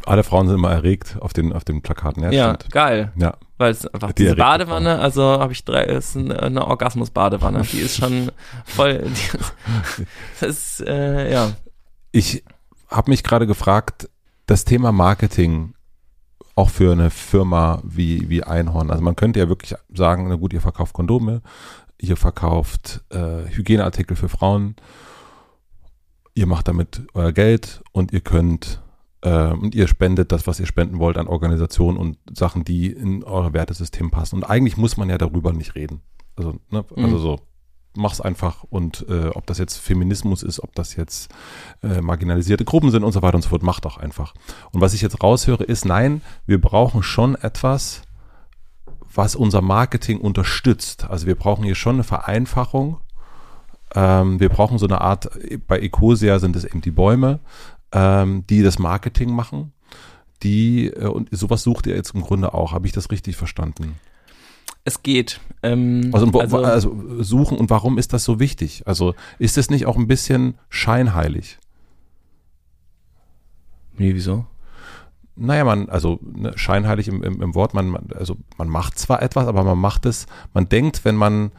Alle Frauen sind immer erregt auf den, auf den Plakaten. Ja, ja geil. Ja. Weil es einfach die diese Badewanne, also habe ich drei, ist eine, Orgasmus-Badewanne. Die ist schon voll, die, [LAUGHS] das ist, äh, ja. Ich habe mich gerade gefragt, das Thema Marketing auch für eine Firma wie, wie Einhorn. Also man könnte ja wirklich sagen, na gut, ihr verkauft Kondome, ihr verkauft äh, Hygieneartikel für Frauen, ihr macht damit euer Geld und ihr könnt und ihr spendet das, was ihr spenden wollt an Organisationen und Sachen, die in euer Wertesystem passen. Und eigentlich muss man ja darüber nicht reden. Also, ne, also mhm. so, mach's einfach und äh, ob das jetzt Feminismus ist, ob das jetzt äh, marginalisierte Gruppen sind und so weiter und so fort, macht doch einfach. Und was ich jetzt raushöre, ist, nein, wir brauchen schon etwas, was unser Marketing unterstützt. Also wir brauchen hier schon eine Vereinfachung. Ähm, wir brauchen so eine Art, bei Ecosia sind es eben die Bäume, ähm, die das Marketing machen. Die, äh, und sowas sucht ihr jetzt im Grunde auch. Habe ich das richtig verstanden? Es geht. Ähm, also, also, also, suchen und warum ist das so wichtig? Also ist es nicht auch ein bisschen scheinheilig? Nee, wieso? Naja, man, also ne, scheinheilig im, im, im Wort, man, also man macht zwar etwas, aber man macht es, man denkt, wenn man,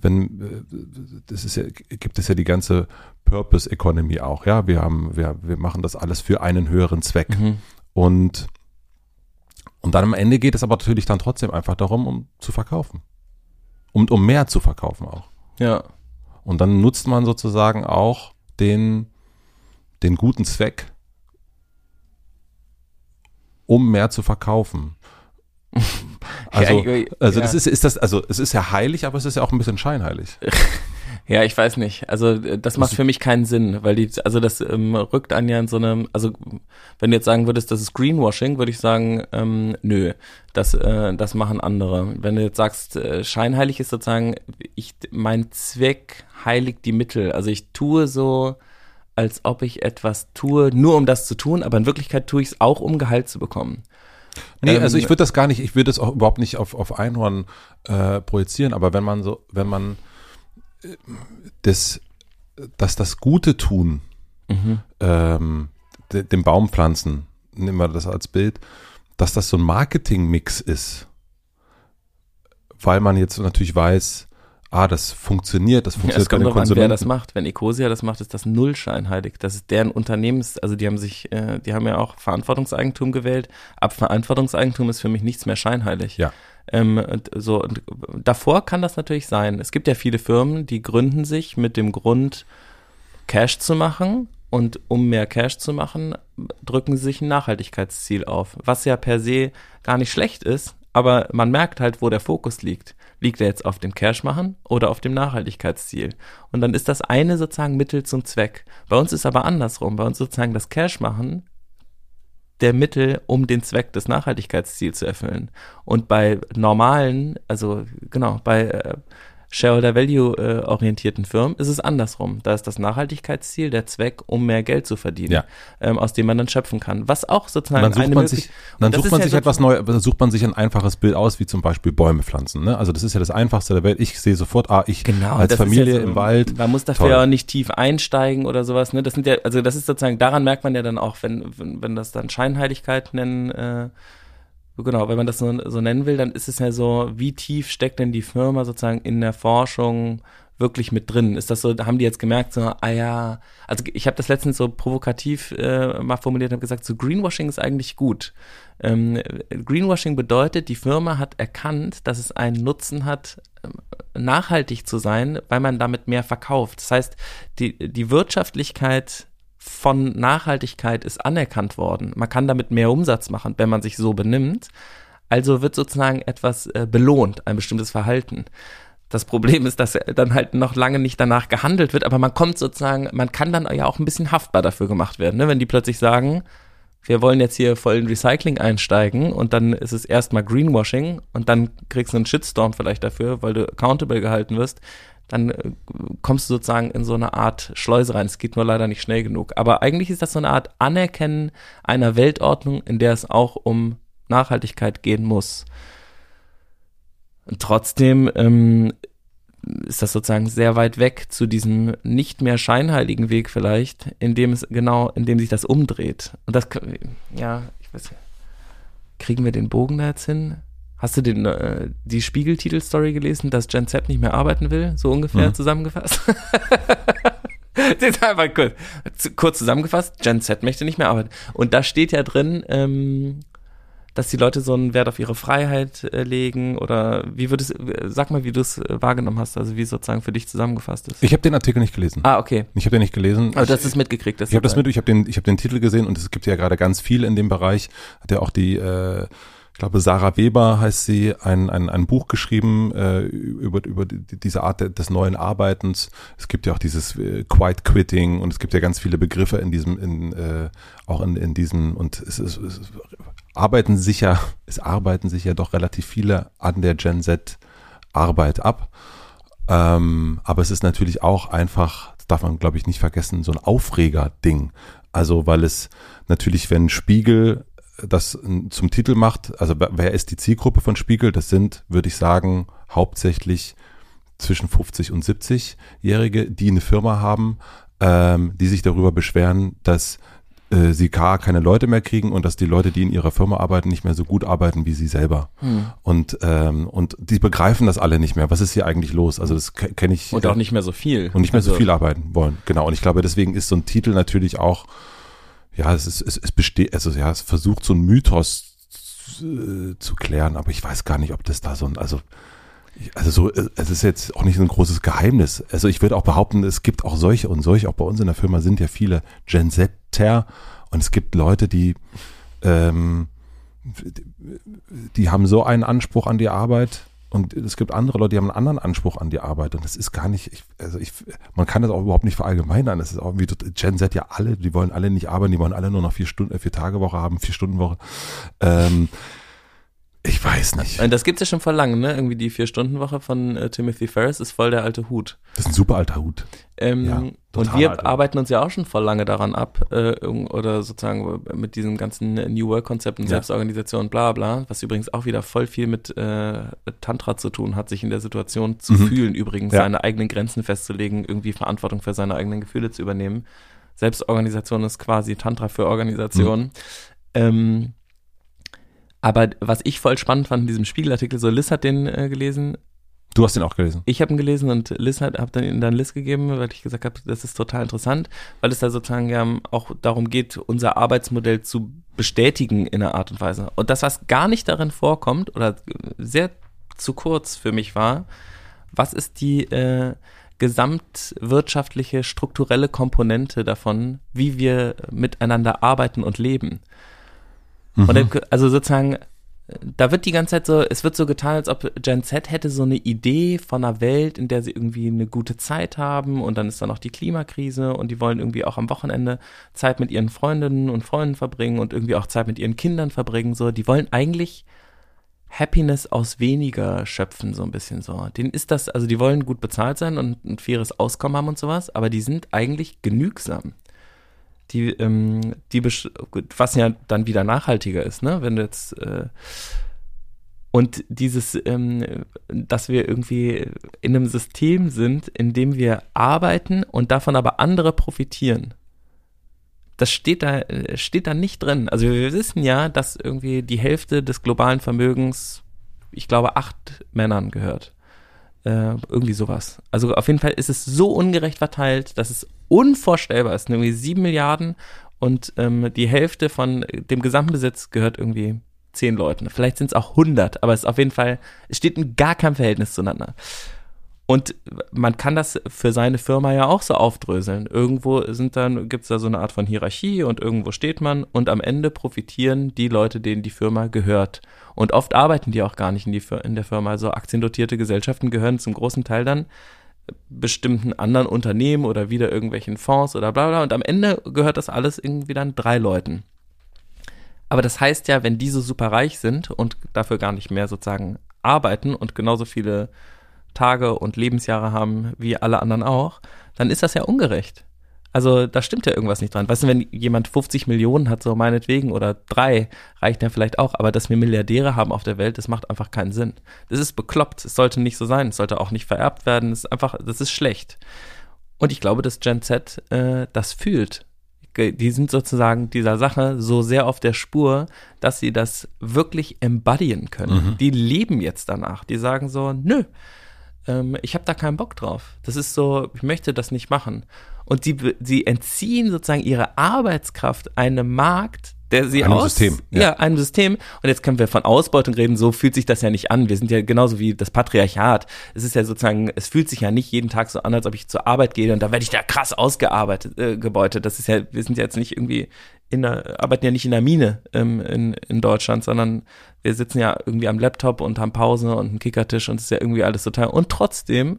wenn, äh, das ist ja, gibt es ja die ganze Purpose Economy auch, ja. Wir haben, wir, wir machen das alles für einen höheren Zweck. Mhm. Und, und dann am Ende geht es aber natürlich dann trotzdem einfach darum, um zu verkaufen. Und um mehr zu verkaufen auch. Ja. Und dann nutzt man sozusagen auch den, den guten Zweck, um mehr zu verkaufen. [LAUGHS] Also, also das ist, ist das, also es ist ja heilig, aber es ist ja auch ein bisschen scheinheilig. [LAUGHS] Ja, ich weiß nicht. Also äh, das macht für mich keinen Sinn, weil die, also das ähm, rückt an ja in so einem, also wenn du jetzt sagen würdest, das ist Greenwashing, würde ich sagen, ähm, nö, das, äh, das machen andere. Wenn du jetzt sagst, äh, scheinheilig ist sozusagen, ich, mein Zweck heiligt die Mittel. Also ich tue so, als ob ich etwas tue, nur um das zu tun, aber in Wirklichkeit tue ich es auch, um Gehalt zu bekommen. Nee, ähm, also ich würde das gar nicht, ich würde das auch überhaupt nicht auf, auf Einhorn äh, projizieren, aber wenn man so, wenn man äh, das, dass das Gute tun, mhm. ähm, de, dem Baum pflanzen, nehmen wir das als Bild, dass das so ein Marketing-Mix ist, weil man jetzt natürlich weiß, ah, das funktioniert, das funktioniert ja, es kommt bei den. An, wer das macht. Wenn Ecosia das macht, ist das null scheinheilig. Das ist deren Unternehmens, also die haben sich, äh, die haben ja auch Verantwortungseigentum gewählt. Ab Verantwortungseigentum ist für mich nichts mehr scheinheilig. Ja. Ähm, so, und davor kann das natürlich sein. Es gibt ja viele Firmen, die gründen sich mit dem Grund, Cash zu machen. Und um mehr Cash zu machen, drücken sie sich ein Nachhaltigkeitsziel auf. Was ja per se gar nicht schlecht ist, aber man merkt halt, wo der Fokus liegt. Liegt er jetzt auf dem Cash machen oder auf dem Nachhaltigkeitsziel? Und dann ist das eine sozusagen Mittel zum Zweck. Bei uns ist aber andersrum. Bei uns sozusagen das Cash machen der Mittel, um den Zweck des Nachhaltigkeitsziels zu erfüllen. Und bei normalen, also genau, bei äh, Shareholder Value äh, orientierten Firmen ist es andersrum. Da ist das Nachhaltigkeitsziel der Zweck, um mehr Geld zu verdienen, ja. ähm, aus dem man dann schöpfen kann. Was auch sozusagen dann sucht man sich, dann sucht man sich ja etwas neu, sucht man sich ein einfaches Bild aus, wie zum Beispiel Bäume pflanzen. Ne? Also das ist ja das Einfachste der Welt. Ich sehe sofort, ah, ich genau, als Familie so, im Wald. Man muss dafür ja auch nicht tief einsteigen oder sowas. Ne? Das sind ja, also das ist sozusagen, daran merkt man ja dann auch, wenn, wenn, wenn das dann Scheinheiligkeit nennen. Äh, genau, wenn man das so, so nennen will, dann ist es ja so, wie tief steckt denn die Firma sozusagen in der Forschung wirklich mit drin? Ist das so, haben die jetzt gemerkt, so, ah ja, also ich habe das letztens so provokativ äh, mal formuliert und gesagt, so Greenwashing ist eigentlich gut. Ähm, Greenwashing bedeutet, die Firma hat erkannt, dass es einen Nutzen hat, ähm, nachhaltig zu sein, weil man damit mehr verkauft. Das heißt, die, die Wirtschaftlichkeit von Nachhaltigkeit ist anerkannt worden. Man kann damit mehr Umsatz machen, wenn man sich so benimmt. Also wird sozusagen etwas äh, belohnt, ein bestimmtes Verhalten. Das Problem ist, dass dann halt noch lange nicht danach gehandelt wird, aber man kommt sozusagen, man kann dann ja auch ein bisschen haftbar dafür gemacht werden, ne? wenn die plötzlich sagen, wir wollen jetzt hier voll in Recycling einsteigen und dann ist es erstmal Greenwashing und dann kriegst du einen Shitstorm vielleicht dafür, weil du accountable gehalten wirst dann äh, kommst du sozusagen in so eine Art Schleuse rein. Es geht nur leider nicht schnell genug. Aber eigentlich ist das so eine Art Anerkennen einer Weltordnung, in der es auch um Nachhaltigkeit gehen muss. Und trotzdem ähm, ist das sozusagen sehr weit weg zu diesem nicht mehr scheinheiligen Weg vielleicht, in dem es genau, in dem sich das umdreht. Und das, ja, ich weiß kriegen wir den Bogen da jetzt hin? Hast du den, äh, die Spiegel-Titel-Story gelesen, dass Gen Z nicht mehr arbeiten will? So ungefähr mhm. zusammengefasst. das ist einfach kurz, kurz zusammengefasst. Gen Z möchte nicht mehr arbeiten. Und da steht ja drin, ähm, dass die Leute so einen Wert auf ihre Freiheit äh, legen oder wie würdest sag mal, wie du es äh, wahrgenommen hast, also wie es sozusagen für dich zusammengefasst ist. Ich habe den Artikel nicht gelesen. Ah, okay. Ich habe den nicht gelesen. Aber das ist mitgekriegt. Das ich habe das mit, ich habe den, ich habe den Titel gesehen und es gibt ja gerade ganz viel in dem Bereich. Hat ja auch die äh, ich glaube, Sarah Weber heißt sie, ein, ein, ein Buch geschrieben äh, über, über die, diese Art des neuen Arbeitens. Es gibt ja auch dieses äh, Quiet Quitting und es gibt ja ganz viele Begriffe in diesem, in, äh, auch in, in diesem, und es, ist, es arbeiten sich ja, es arbeiten sich ja doch relativ viele an der Gen Z Arbeit ab. Ähm, aber es ist natürlich auch einfach, darf man glaube ich nicht vergessen, so ein Aufreger-Ding. Also weil es natürlich, wenn Spiegel das zum Titel macht, also wer ist die Zielgruppe von Spiegel? Das sind, würde ich sagen, hauptsächlich zwischen 50 und 70-Jährige, die eine Firma haben, ähm, die sich darüber beschweren, dass äh, sie gar keine Leute mehr kriegen und dass die Leute, die in ihrer Firma arbeiten, nicht mehr so gut arbeiten wie sie selber. Hm. Und ähm, und die begreifen das alle nicht mehr. Was ist hier eigentlich los? Also das kenne ich. Und auch nicht mehr so viel. Und nicht mehr also, so viel arbeiten wollen. Genau. Und ich glaube, deswegen ist so ein Titel natürlich auch ja, es ist, es, es besteht, also ja, es versucht so ein Mythos zu, zu klären, aber ich weiß gar nicht, ob das da so ein, also also so, es ist jetzt auch nicht so ein großes Geheimnis. Also ich würde auch behaupten, es gibt auch solche und solche, auch bei uns in der Firma sind ja viele Gen Zer und es gibt Leute, die, ähm, die haben so einen Anspruch an die Arbeit, Und es gibt andere Leute, die haben einen anderen Anspruch an die Arbeit. Und das ist gar nicht, ich, also ich, man kann das auch überhaupt nicht verallgemeinern. Das ist auch wie Gen Z ja alle, die wollen alle nicht arbeiten, die wollen alle nur noch vier Stunden, äh, vier Tage Woche haben, vier Stunden Woche. Ähm, ich weiß nicht. Und das gibt's ja schon vor langem, ne? Irgendwie die Vier-Stunden-Woche von äh, Timothy Ferris ist voll der alte Hut. Das ist ein super alter Hut. Ähm, ja, und wir arbeiten uns ja auch schon voll lange daran ab, äh, oder sozusagen mit diesem ganzen New Work-Konzept und ja. Selbstorganisation, bla bla, was übrigens auch wieder voll viel mit äh, Tantra zu tun hat, sich in der Situation zu mhm. fühlen, übrigens ja. seine eigenen Grenzen festzulegen, irgendwie Verantwortung für seine eigenen Gefühle zu übernehmen. Selbstorganisation ist quasi Tantra für Organisation. Mhm. Ähm, aber was ich voll spannend fand in diesem Spiegelartikel, so Liz hat den äh, gelesen. Du hast den auch gelesen. Ich habe ihn gelesen und Liz hat hab dann dann Liz gegeben, weil ich gesagt habe, das ist total interessant, weil es da sozusagen ja auch darum geht, unser Arbeitsmodell zu bestätigen in einer Art und Weise. Und das, was gar nicht darin vorkommt oder sehr zu kurz für mich war, was ist die äh, gesamtwirtschaftliche, strukturelle Komponente davon, wie wir miteinander arbeiten und leben. Mhm. Und also sozusagen, da wird die ganze Zeit so, es wird so getan, als ob Gen Z hätte so eine Idee von einer Welt, in der sie irgendwie eine gute Zeit haben und dann ist da noch die Klimakrise und die wollen irgendwie auch am Wochenende Zeit mit ihren Freundinnen und Freunden verbringen und irgendwie auch Zeit mit ihren Kindern verbringen, so. Die wollen eigentlich Happiness aus weniger schöpfen, so ein bisschen so. Denen ist das, also die wollen gut bezahlt sein und ein faires Auskommen haben und sowas, aber die sind eigentlich genügsam die, ähm, die, was ja dann wieder nachhaltiger ist, ne? Wenn du jetzt äh, und dieses, ähm, dass wir irgendwie in einem System sind, in dem wir arbeiten und davon aber andere profitieren. Das steht da, steht da nicht drin. Also wir wissen ja, dass irgendwie die Hälfte des globalen Vermögens, ich glaube, acht Männern gehört. Äh, irgendwie sowas. Also auf jeden Fall ist es so ungerecht verteilt, dass es unvorstellbar ist. Irgendwie sieben Milliarden und ähm, die Hälfte von dem gesamten Besitz gehört irgendwie zehn Leuten. Vielleicht sind es auch hundert, aber es ist auf jeden Fall, es steht in gar keinem Verhältnis zueinander. Und man kann das für seine Firma ja auch so aufdröseln. Irgendwo sind dann, gibt's da so eine Art von Hierarchie und irgendwo steht man und am Ende profitieren die Leute, denen die Firma gehört. Und oft arbeiten die auch gar nicht in, die, in der Firma. Also aktiendotierte Gesellschaften gehören zum großen Teil dann bestimmten anderen Unternehmen oder wieder irgendwelchen Fonds oder bla bla. Und am Ende gehört das alles irgendwie dann drei Leuten. Aber das heißt ja, wenn die so super reich sind und dafür gar nicht mehr sozusagen arbeiten und genauso viele Tage und Lebensjahre haben wie alle anderen auch, dann ist das ja ungerecht. Also da stimmt ja irgendwas nicht dran. Weißt du, wenn jemand 50 Millionen hat, so meinetwegen, oder drei, reicht ja vielleicht auch, aber dass wir Milliardäre haben auf der Welt, das macht einfach keinen Sinn. Das ist bekloppt. Es sollte nicht so sein. Es sollte auch nicht vererbt werden. Das ist einfach, das ist schlecht. Und ich glaube, dass Gen Z äh, das fühlt. Die sind sozusagen dieser Sache so sehr auf der Spur, dass sie das wirklich embodyen können. Mhm. Die leben jetzt danach. Die sagen so, nö, ähm, ich habe da keinen Bock drauf. Das ist so, ich möchte das nicht machen. Und sie, sie entziehen sozusagen ihre Arbeitskraft einem Markt, der sie einem aus, System. Ja. ja, einem System. Und jetzt können wir von Ausbeutung reden, so fühlt sich das ja nicht an. Wir sind ja genauso wie das Patriarchat. Es ist ja sozusagen, es fühlt sich ja nicht jeden Tag so an, als ob ich zur Arbeit gehe und da werde ich da krass ausgearbeitet, äh, gebeutet. Das ist ja, wir sind ja jetzt nicht irgendwie in der, arbeiten ja nicht in der Mine ähm, in, in Deutschland, sondern wir sitzen ja irgendwie am Laptop und haben Pause und einen Kickertisch und es ist ja irgendwie alles total. Und trotzdem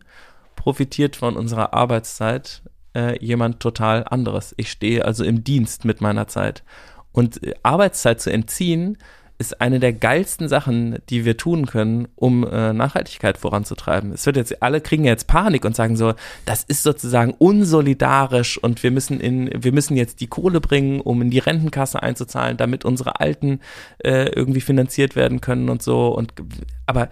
profitiert von unserer Arbeitszeit äh, jemand total anderes. Ich stehe also im Dienst mit meiner Zeit. Und äh, Arbeitszeit zu entziehen, ist eine der geilsten Sachen, die wir tun können, um äh, Nachhaltigkeit voranzutreiben. Es wird jetzt, alle kriegen jetzt Panik und sagen so, das ist sozusagen unsolidarisch und wir müssen in, wir müssen jetzt die Kohle bringen, um in die Rentenkasse einzuzahlen, damit unsere Alten äh, irgendwie finanziert werden können und so. Und aber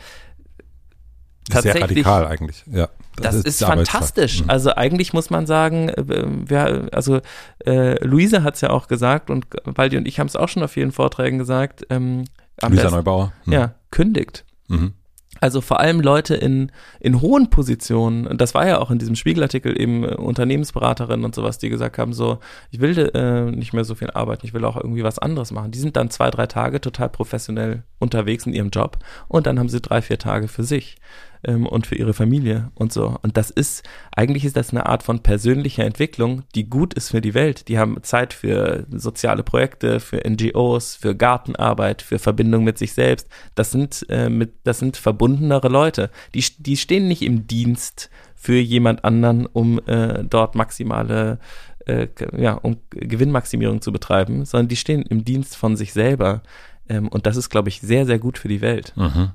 tatsächlich, sehr radikal eigentlich, ja. Das, das ist, ist fantastisch. Mhm. Also eigentlich muss man sagen, äh, wir, also äh, Luise hat es ja auch gesagt und Waldi und ich haben es auch schon auf vielen Vorträgen gesagt. Ähm, Luisa besten, Neubauer. Mhm. Ja, kündigt. Mhm. Also vor allem Leute in, in hohen Positionen, das war ja auch in diesem Spiegelartikel eben äh, Unternehmensberaterinnen und sowas, die gesagt haben, so, ich will äh, nicht mehr so viel arbeiten, ich will auch irgendwie was anderes machen. Die sind dann zwei, drei Tage total professionell unterwegs in ihrem Job und dann haben sie drei, vier Tage für sich. Ähm, und für ihre Familie und so. Und das ist, eigentlich ist das eine Art von persönlicher Entwicklung, die gut ist für die Welt. Die haben Zeit für soziale Projekte, für NGOs, für Gartenarbeit, für Verbindung mit sich selbst. Das sind, äh, mit, das sind verbundenere Leute. Die, die stehen nicht im Dienst für jemand anderen, um äh, dort maximale äh, ja, um Gewinnmaximierung zu betreiben, sondern die stehen im Dienst von sich selber. Ähm, und das ist, glaube ich, sehr, sehr gut für die Welt. Mhm.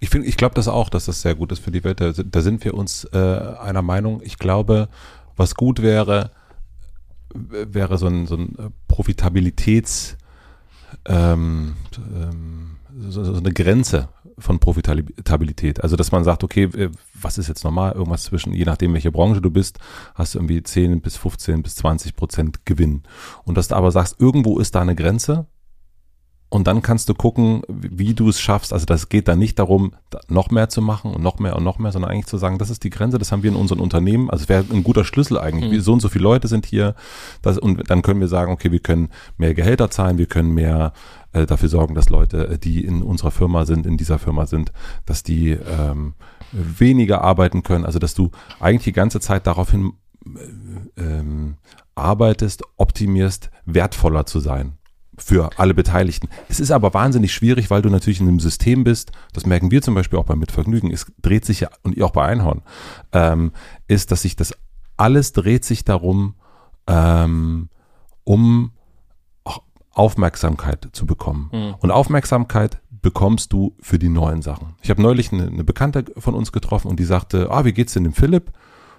Ich finde, ich glaube das auch, dass das sehr gut ist für die Welt. Da, da sind wir uns äh, einer Meinung. Ich glaube, was gut wäre, wäre so ein, so ein Profitabilitäts, ähm, ähm, so, so eine Grenze von Profitabilität. Also, dass man sagt, okay, äh, was ist jetzt normal? Irgendwas zwischen, je nachdem, welche Branche du bist, hast du irgendwie 10 bis 15 bis 20 Prozent Gewinn. Und dass du aber sagst, irgendwo ist da eine Grenze und dann kannst du gucken, wie du es schaffst. Also das geht da nicht darum, noch mehr zu machen und noch mehr und noch mehr, sondern eigentlich zu sagen, das ist die Grenze, das haben wir in unseren Unternehmen. Also es wäre ein guter Schlüssel eigentlich. Mhm. So und so viele Leute sind hier. Das, und dann können wir sagen, okay, wir können mehr Gehälter zahlen, wir können mehr äh, dafür sorgen, dass Leute, äh, die in unserer Firma sind, in dieser Firma sind, dass die ähm, weniger arbeiten können. Also dass du eigentlich die ganze Zeit daraufhin äh, ähm, arbeitest, optimierst, wertvoller zu sein für alle Beteiligten. Es ist aber wahnsinnig schwierig, weil du natürlich in einem System bist, das merken wir zum Beispiel auch bei Mitvergnügen, es dreht sich ja, und auch bei Einhorn, ähm, ist, dass sich das alles dreht sich darum, ähm, um Aufmerksamkeit zu bekommen. Mhm. Und Aufmerksamkeit bekommst du für die neuen Sachen. Ich habe neulich eine, eine, Bekannte von uns getroffen und die sagte, ah, wie geht's denn dem Philipp?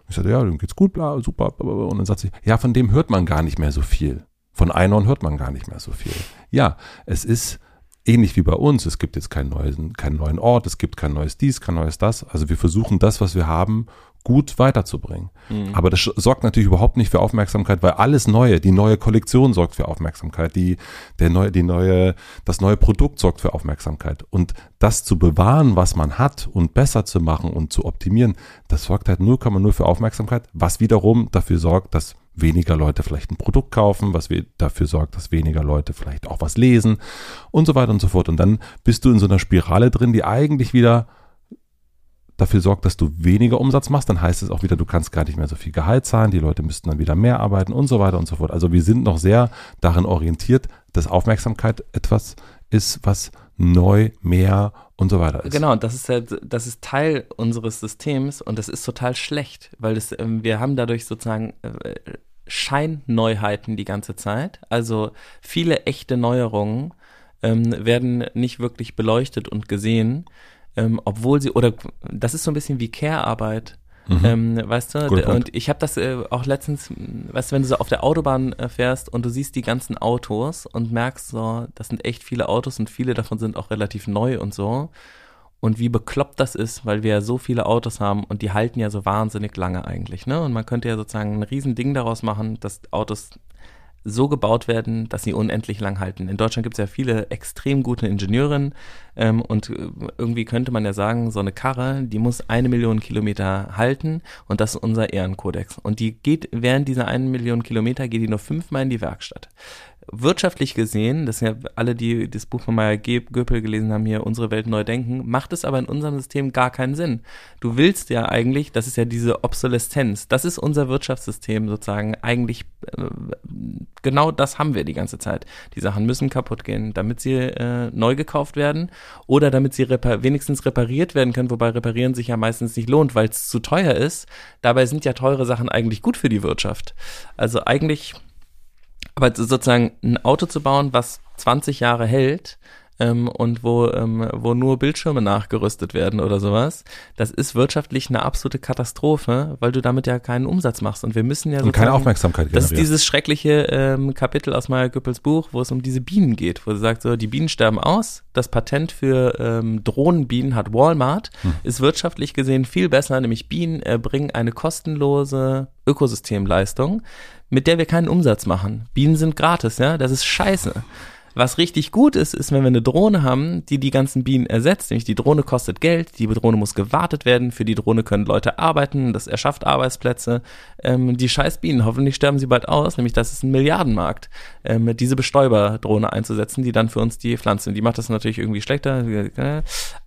Ich sagte, ja, dem geht's gut, bla, super. Und dann sagt sie, ja, von dem hört man gar nicht mehr so viel. Von Einhorn hört man gar nicht mehr so viel. Ja, es ist ähnlich wie bei uns. Es gibt jetzt keinen neuen, keinen neuen Ort, es gibt kein neues dies, kein neues das. Also wir versuchen das, was wir haben, gut weiterzubringen. Mhm. Aber das sorgt natürlich überhaupt nicht für Aufmerksamkeit, weil alles Neue, die neue Kollektion sorgt für Aufmerksamkeit, die, der neue, die neue, das neue Produkt sorgt für Aufmerksamkeit. Und das zu bewahren, was man hat und besser zu machen und zu optimieren, das sorgt halt 0,0 für Aufmerksamkeit, was wiederum dafür sorgt, dass weniger Leute vielleicht ein Produkt kaufen, was dafür sorgt, dass weniger Leute vielleicht auch was lesen und so weiter und so fort. Und dann bist du in so einer Spirale drin, die eigentlich wieder dafür sorgt, dass du weniger Umsatz machst, dann heißt es auch wieder, du kannst gar nicht mehr so viel Gehalt zahlen, die Leute müssten dann wieder mehr arbeiten und so weiter und so fort. Also wir sind noch sehr darin orientiert, dass Aufmerksamkeit etwas ist, was neu, mehr und so weiter ist. Genau, das ist halt, das ist Teil unseres Systems und das ist total schlecht, weil das, ähm, wir haben dadurch sozusagen äh, Scheinneuheiten die ganze Zeit. Also viele echte Neuerungen ähm, werden nicht wirklich beleuchtet und gesehen ähm, obwohl sie, oder das ist so ein bisschen wie Care-Arbeit. Mhm. Ähm, weißt du, Good und ich habe das äh, auch letztens, weißt du, wenn du so auf der Autobahn äh, fährst und du siehst die ganzen Autos und merkst so, das sind echt viele Autos und viele davon sind auch relativ neu und so. Und wie bekloppt das ist, weil wir ja so viele Autos haben und die halten ja so wahnsinnig lange eigentlich, ne? Und man könnte ja sozusagen ein Riesending daraus machen, dass Autos so gebaut werden, dass sie unendlich lang halten. In Deutschland gibt es ja viele extrem gute Ingenieurinnen ähm, und äh, irgendwie könnte man ja sagen, so eine Karre, die muss eine Million Kilometer halten und das ist unser Ehrenkodex. Und die geht während dieser einen Million Kilometer geht die nur fünfmal in die Werkstatt wirtschaftlich gesehen, das sind ja alle, die das Buch von Meyer Göpel gelesen haben, hier Unsere Welt neu denken, macht es aber in unserem System gar keinen Sinn. Du willst ja eigentlich, das ist ja diese Obsoleszenz, das ist unser Wirtschaftssystem sozusagen, eigentlich äh, genau das haben wir die ganze Zeit. Die Sachen müssen kaputt gehen, damit sie äh, neu gekauft werden oder damit sie repar wenigstens repariert werden können, wobei reparieren sich ja meistens nicht lohnt, weil es zu teuer ist. Dabei sind ja teure Sachen eigentlich gut für die Wirtschaft. Also eigentlich aber sozusagen ein Auto zu bauen, was 20 Jahre hält, ähm, und wo, ähm, wo nur Bildschirme nachgerüstet werden oder sowas, das ist wirtschaftlich eine absolute Katastrophe, weil du damit ja keinen Umsatz machst. Und wir müssen ja so. Und keine Aufmerksamkeit generieren. Das ist dieses schreckliche ähm, Kapitel aus Meyer Güppels Buch, wo es um diese Bienen geht, wo sie sagt, so, die Bienen sterben aus, das Patent für ähm, Drohnenbienen hat Walmart, hm. ist wirtschaftlich gesehen viel besser, nämlich Bienen äh, bringen eine kostenlose Ökosystemleistung, mit der wir keinen Umsatz machen. Bienen sind gratis, ja, das ist scheiße. Was richtig gut ist, ist, wenn wir eine Drohne haben, die die ganzen Bienen ersetzt. Nämlich die Drohne kostet Geld, die Drohne muss gewartet werden, für die Drohne können Leute arbeiten, das erschafft Arbeitsplätze. Ähm, die scheiß Bienen, hoffentlich sterben sie bald aus, nämlich das ist ein Milliardenmarkt, ähm, diese Bestäuberdrohne einzusetzen, die dann für uns die Pflanzen, die macht das natürlich irgendwie schlechter.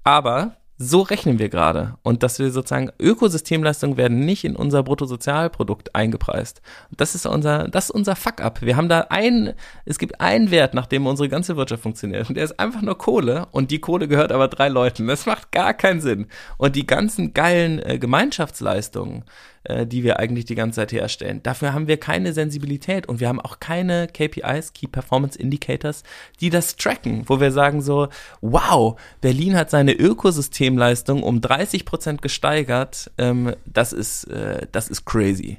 Aber So rechnen wir gerade. Und dass wir sozusagen Ökosystemleistungen werden nicht in unser Bruttosozialprodukt eingepreist. Das ist unser, das ist unser Fuck-up. Wir haben da ein, es gibt einen Wert, nach dem unsere ganze Wirtschaft funktioniert. Und der ist einfach nur Kohle. Und die Kohle gehört aber drei Leuten. Das macht gar keinen Sinn. Und die ganzen geilen äh, Gemeinschaftsleistungen, äh, die wir eigentlich die ganze Zeit herstellen. Dafür haben wir keine Sensibilität und wir haben auch keine KPIs, Key Performance Indicators, die das tracken, wo wir sagen so, wow, Berlin hat seine Ökosystemleistung um 30 Prozent gesteigert, ähm, das ist, äh, das ist crazy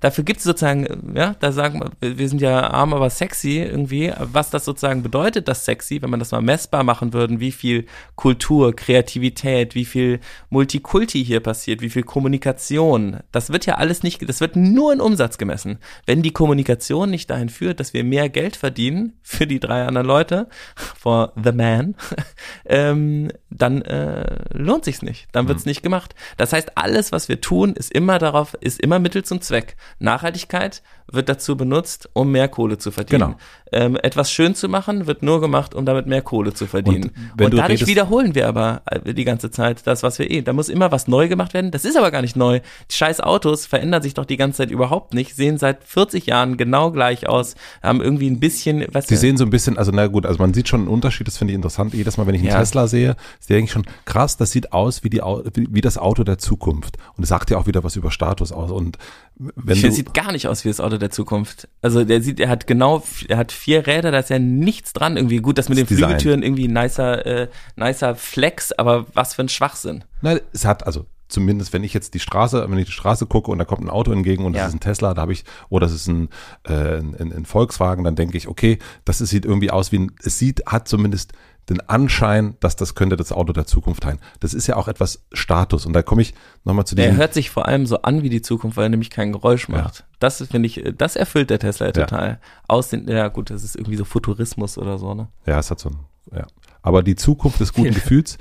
dafür gibt es sozusagen, ja, da sagen wir, wir sind ja arm, aber sexy irgendwie, was das sozusagen bedeutet, das sexy, wenn man das mal messbar machen würden, wie viel Kultur, Kreativität, wie viel Multikulti hier passiert, wie viel Kommunikation, das wird ja alles nicht, das wird nur in Umsatz gemessen. Wenn die Kommunikation nicht dahin führt, dass wir mehr Geld verdienen für die drei anderen Leute, [LAUGHS] for the man, [LAUGHS] ähm, dann äh, lohnt sich's nicht, dann wird's mhm. nicht gemacht. Das heißt, alles, was wir tun, ist immer darauf, ist immer Mittel zum Zweck. Nachhaltigkeit wird dazu benutzt, um mehr Kohle zu verdienen. Genau. Ähm, etwas schön zu machen, wird nur gemacht, um damit mehr Kohle zu verdienen. Und, und dadurch redest, wiederholen wir aber äh, die ganze Zeit das, was wir eh. Da muss immer was neu gemacht werden. Das ist aber gar nicht neu. Die scheiß Autos verändern sich doch die ganze Zeit überhaupt nicht, sehen seit 40 Jahren genau gleich aus, haben irgendwie ein bisschen, was. Sie sehen so ein bisschen, also na gut, also man sieht schon einen Unterschied, das finde ich interessant. Jedes Mal, wenn ich einen ja. Tesla sehe, sehe ich schon krass, das sieht aus wie die, wie, das Auto der Zukunft. Und es sagt ja auch wieder was über Status aus. Und wenn das sieht gar nicht aus wie das Auto der Zukunft. Also der sieht, er hat genau, er hat vier Räder, da ist ja nichts dran irgendwie. Gut, das mit das den Design. Flügeltüren irgendwie nicer, äh, nicer Flex, aber was für ein Schwachsinn. Nein, es hat, also zumindest wenn ich jetzt die Straße, wenn ich die Straße gucke und da kommt ein Auto entgegen und ja. das ist ein Tesla, da habe ich, oder das ist ein, äh, ein, ein Volkswagen, dann denke ich, okay, das sieht irgendwie aus wie ein, es sieht, hat zumindest den Anschein, dass das könnte das Auto der Zukunft sein. Das ist ja auch etwas Status. Und da komme ich nochmal zu dem. Er hört sich vor allem so an wie die Zukunft, weil er nämlich kein Geräusch macht. Ja. Das finde ich, das erfüllt der Tesla total. Ja. Aus den, ja gut, das ist irgendwie so Futurismus oder so, ne? Ja, es hat so ein, ja. Aber die Zukunft des guten [LAUGHS] Gefühls,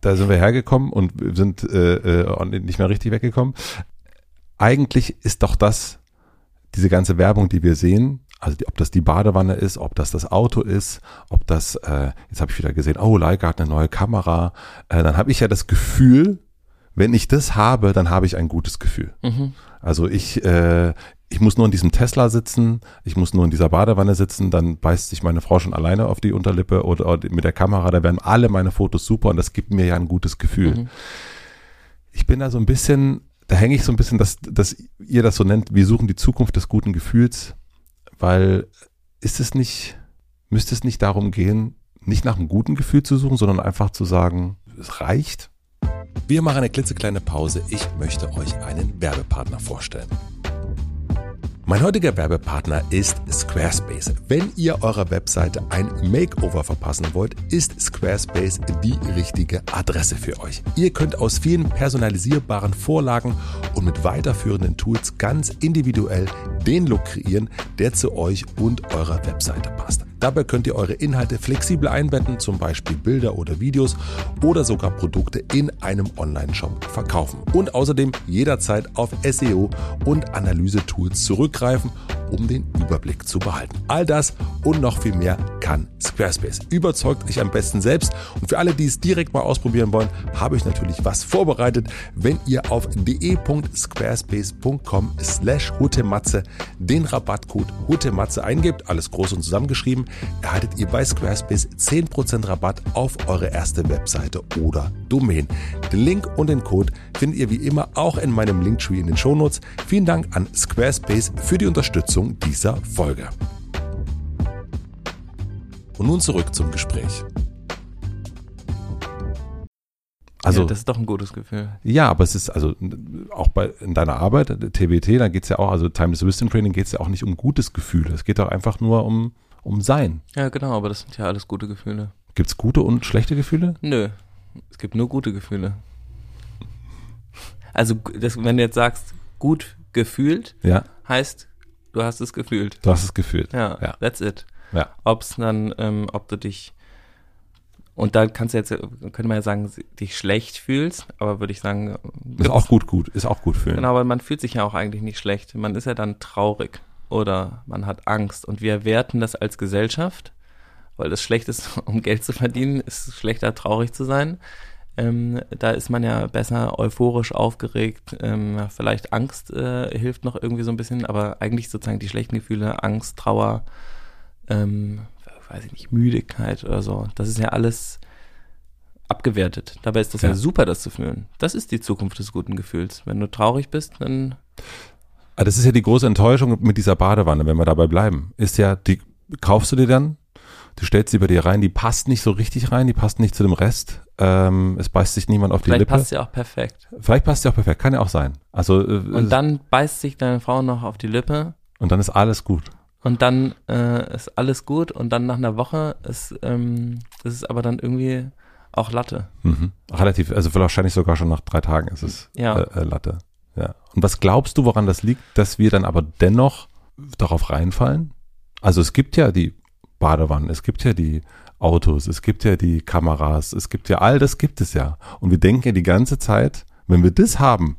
da sind wir hergekommen und sind äh, äh, nicht mehr richtig weggekommen. Eigentlich ist doch das, diese ganze Werbung, die wir sehen, also ob das die Badewanne ist, ob das das Auto ist, ob das, äh, jetzt habe ich wieder gesehen, oh, Leica hat eine neue Kamera, äh, dann habe ich ja das Gefühl, wenn ich das habe, dann habe ich ein gutes Gefühl. Mhm. Also ich, äh, ich muss nur in diesem Tesla sitzen, ich muss nur in dieser Badewanne sitzen, dann beißt sich meine Frau schon alleine auf die Unterlippe oder, oder mit der Kamera, da werden alle meine Fotos super und das gibt mir ja ein gutes Gefühl. Mhm. Ich bin da so ein bisschen, da hänge ich so ein bisschen, dass, dass ihr das so nennt, wir suchen die Zukunft des guten Gefühls weil ist es nicht, müsste es nicht darum gehen, nicht nach einem guten Gefühl zu suchen, sondern einfach zu sagen, es reicht? Wir machen eine klitzekleine Pause. Ich möchte euch einen Werbepartner vorstellen. Mein heutiger Werbepartner ist Squarespace. Wenn ihr eurer Webseite ein Makeover verpassen wollt, ist Squarespace die richtige Adresse für euch. Ihr könnt aus vielen personalisierbaren Vorlagen und mit weiterführenden Tools ganz individuell den Look kreieren, der zu euch und eurer Webseite passt. Dabei könnt ihr eure Inhalte flexibel einbetten, zum Beispiel Bilder oder Videos oder sogar Produkte in einem Online-Shop verkaufen. Und außerdem jederzeit auf SEO und Analyse-Tools zurückgreifen, um den Überblick zu behalten. All das und noch viel mehr kann Squarespace. Überzeugt euch am besten selbst. Und für alle, die es direkt mal ausprobieren wollen, habe ich natürlich was vorbereitet. Wenn ihr auf de.squarespace.com slash hutematze den Rabattcode hutematze eingebt, alles groß und zusammengeschrieben, erhaltet ihr bei Squarespace 10% Rabatt auf eure erste Webseite oder Domain. Den Link und den Code findet ihr wie immer auch in meinem Linktree in den Shownotes. Vielen Dank an Squarespace für die Unterstützung dieser Folge. Und nun zurück zum Gespräch. Also, ja, das ist doch ein gutes Gefühl. Ja, aber es ist also auch bei in deiner Arbeit, TWT, da geht es ja auch, also Timeless Wisdom Training geht es ja auch nicht um gutes Gefühl. Es geht doch einfach nur um um Sein. Ja, genau, aber das sind ja alles gute Gefühle. Gibt es gute und schlechte Gefühle? Nö, es gibt nur gute Gefühle. Also, das, wenn du jetzt sagst, gut gefühlt, ja. heißt, du hast es gefühlt. Du hast es gefühlt. Ja, ja. that's it. Ja. Ob es dann, ähm, ob du dich und da kannst du jetzt, könnte man ja sagen, dich schlecht fühlst, aber würde ich sagen. Ist auch gut, gut, ist auch gut fühlen. Genau, aber man fühlt sich ja auch eigentlich nicht schlecht. Man ist ja dann traurig oder man hat Angst und wir werten das als Gesellschaft weil das schlecht ist, [LAUGHS] um Geld zu verdienen, ist schlechter, traurig zu sein. Ähm, da ist man ja besser euphorisch aufgeregt. Ähm, vielleicht Angst äh, hilft noch irgendwie so ein bisschen, aber eigentlich sozusagen die schlechten Gefühle, Angst, Trauer, ähm, weiß ich nicht, Müdigkeit oder so. Das ist ja alles abgewertet. Dabei ist das ja, ja super, das zu fühlen. Das ist die Zukunft des guten Gefühls. Wenn du traurig bist, dann. Aber ah, das ist ja die große Enttäuschung mit dieser Badewanne, wenn wir dabei bleiben. Ist ja, die kaufst du dir dann, du stellst sie bei dir rein, die passt nicht so richtig rein, die passt nicht zu dem Rest. Ähm, es beißt sich niemand auf die Vielleicht Lippe. Vielleicht passt sie auch perfekt. Vielleicht passt sie auch perfekt, kann ja auch sein. Also äh, und dann beißt sich deine Frau noch auf die Lippe. Und dann ist alles gut. Und dann äh, ist alles gut und dann nach einer Woche ist, ähm, ist aber dann irgendwie auch Latte. Mhm. Relativ, also wahrscheinlich sogar schon nach drei Tagen ist es ja. äh, äh, Latte. Ja. Und was glaubst du, woran das liegt, dass wir dann aber dennoch darauf reinfallen? Also es gibt ja die Badewannen, es gibt ja die Autos, es gibt ja die Kameras, es gibt ja all das gibt es ja. Und wir denken ja die ganze Zeit, wenn wir das haben,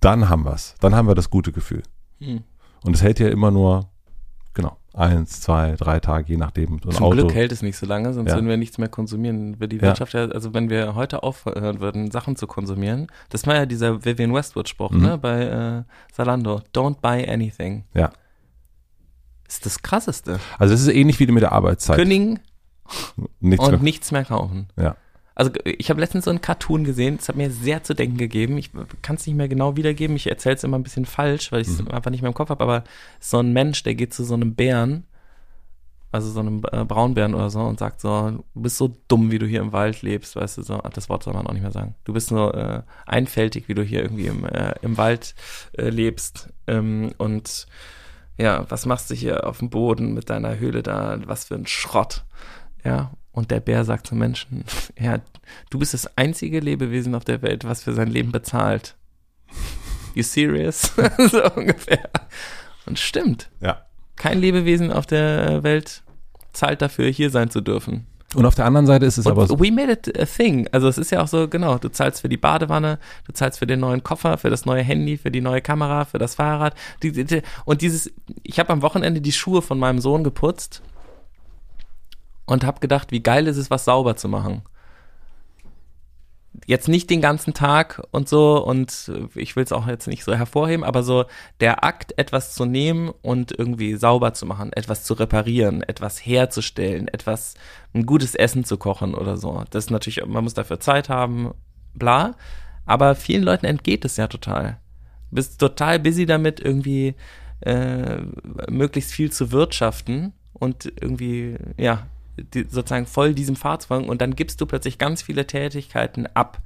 dann haben wir es. Dann haben wir das gute Gefühl. Hm. Und es hält ja immer nur Genau. Eins, zwei, drei Tage, je nachdem. Zum Auto. Glück hält es nicht so lange, sonst ja. würden wir nichts mehr konsumieren. Die Wirtschaft ja. ja, also wenn wir heute aufhören würden, Sachen zu konsumieren, das war ja dieser Vivian Westwood-Spruch, mhm. ne, bei äh, Zalando. Don't buy anything. Ja. Ist das krasseste. Also es ist ähnlich wie mit der Arbeitszeit. Kündigen nichts und mehr. nichts mehr kaufen. Ja. Also ich habe letztens so einen Cartoon gesehen, das hat mir sehr zu denken gegeben. Ich kann es nicht mehr genau wiedergeben, ich erzähle es immer ein bisschen falsch, weil ich es mhm. einfach nicht mehr im Kopf habe, aber so ein Mensch, der geht zu so einem Bären, also so einem äh, Braunbären oder so und sagt so, du bist so dumm, wie du hier im Wald lebst, weißt du, so, das Wort soll man auch nicht mehr sagen. Du bist so äh, einfältig, wie du hier irgendwie im, äh, im Wald äh, lebst ähm, und ja, was machst du hier auf dem Boden mit deiner Höhle da, was für ein Schrott, ja, und der Bär sagt zum Menschen, [LAUGHS] ja, du bist das einzige Lebewesen auf der Welt, was für sein Leben bezahlt. You serious? [LAUGHS] so ungefähr. Und stimmt. Ja. Kein Lebewesen auf der Welt zahlt dafür, hier sein zu dürfen. Und auf der anderen Seite ist es Und aber so. We made it a thing. Also es ist ja auch so, genau, du zahlst für die Badewanne, du zahlst für den neuen Koffer, für das neue Handy, für die neue Kamera, für das Fahrrad. und dieses, ich habe am Wochenende die Schuhe von meinem Sohn geputzt und habe gedacht, wie geil ist es, was sauber zu machen. Jetzt nicht den ganzen Tag und so und ich will es auch jetzt nicht so hervorheben, aber so der Akt, etwas zu nehmen und irgendwie sauber zu machen, etwas zu reparieren, etwas herzustellen, etwas, ein gutes Essen zu kochen oder so. Das ist natürlich, man muss dafür Zeit haben, bla. Aber vielen Leuten entgeht es ja total. Du bist total busy damit, irgendwie äh, möglichst viel zu wirtschaften und irgendwie, ja, die, sozusagen voll diesem folgen und dann gibst du plötzlich ganz viele Tätigkeiten ab.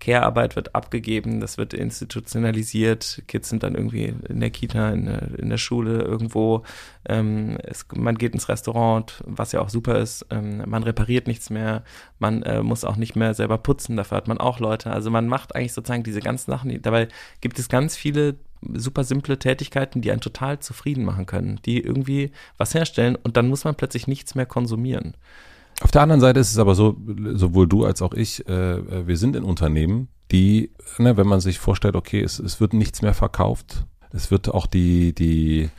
Care-Arbeit wird abgegeben, das wird institutionalisiert, Kids sind dann irgendwie in der Kita, in der, in der Schule irgendwo, ähm, es, man geht ins Restaurant, was ja auch super ist, ähm, man repariert nichts mehr, man äh, muss auch nicht mehr selber putzen, dafür hat man auch Leute, also man macht eigentlich sozusagen diese ganzen Sachen, dabei gibt es ganz viele super simple Tätigkeiten, die einen total zufrieden machen können, die irgendwie was herstellen und dann muss man plötzlich nichts mehr konsumieren. Auf der anderen Seite ist es aber so, sowohl du als auch ich, äh, äh, wir sind in Unternehmen, die, ne, wenn man sich vorstellt, okay, es, es wird nichts mehr verkauft, es wird auch die, die,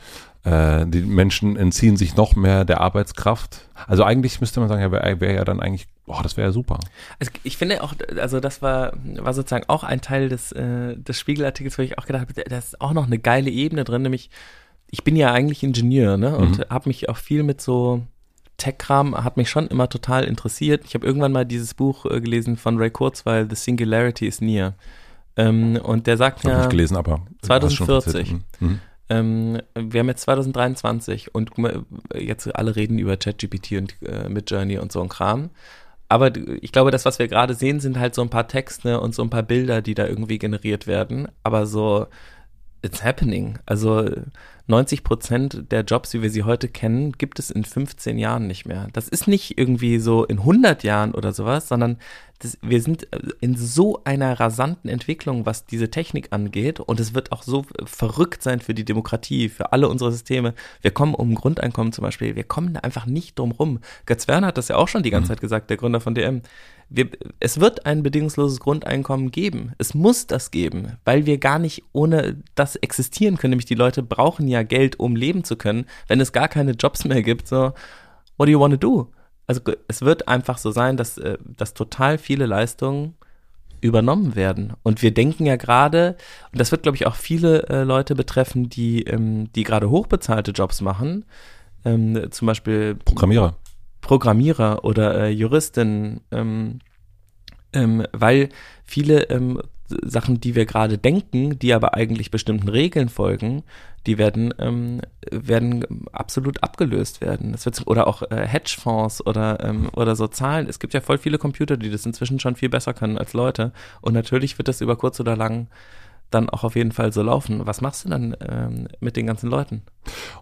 äh, die Menschen entziehen sich noch mehr der Arbeitskraft. Also eigentlich müsste man sagen, ja, wäre wär ja dann eigentlich Boah, das wäre ja super. Also ich finde auch, also das war, war sozusagen auch ein Teil des, äh, des Spiegelartikels, wo ich auch gedacht habe, da ist auch noch eine geile Ebene drin, nämlich ich bin ja eigentlich Ingenieur, ne, und mhm. habe mich auch viel mit so Tech-Kram, hat mich schon immer total interessiert. Ich habe irgendwann mal dieses Buch äh, gelesen von Ray Kurzweil, The Singularity is Near. Ähm, und der sagt ja. nicht gelesen, aber 2040. Mhm. Ähm, wir haben jetzt 2023 und jetzt alle reden über ChatGPT und äh, Midjourney und so ein Kram aber ich glaube, das, was wir gerade sehen, sind halt so ein paar Texte und so ein paar Bilder, die da irgendwie generiert werden. Aber so, it's happening. Also 90 Prozent der Jobs, wie wir sie heute kennen, gibt es in 15 Jahren nicht mehr. Das ist nicht irgendwie so in 100 Jahren oder sowas, sondern das, wir sind äh, in so einer rasanten Entwicklung, was diese Technik angeht. Und es wird auch so verrückt sein für die Demokratie, für alle unsere Systeme. Wir kommen um Grundeinkommen zum Beispiel, wir kommen da einfach nicht drum rum. Götz Werner hat das ja auch schon die ganze mhm. Zeit gesagt, der Gründer von DM. Wir, es wird ein bedingungsloses Grundeinkommen geben. Es muss das geben, weil wir gar nicht ohne das existieren können. Nämlich die Leute brauchen ja Geld, um leben zu können. Wenn es gar keine Jobs mehr gibt, so what do you want to do? Also es wird einfach so sein, dass, äh, dass total viele Leistungen übernommen werden. Und wir denken ja gerade, und das wird, glaube ich, auch viele äh, Leute betreffen, die, ähm, die gerade hochbezahlte Jobs machen, ähm, zum Beispiel Programmierer. Programmierer oder äh, Juristin, ähm, ähm, weil viele ähm, Sachen, die wir gerade denken, die aber eigentlich bestimmten Regeln folgen, die werden, ähm, werden absolut abgelöst werden. Das wird, oder auch äh, Hedgefonds oder, ähm, oder so Zahlen. Es gibt ja voll viele Computer, die das inzwischen schon viel besser können als Leute. Und natürlich wird das über kurz oder lang dann auch auf jeden Fall so laufen. Was machst du dann ähm, mit den ganzen Leuten?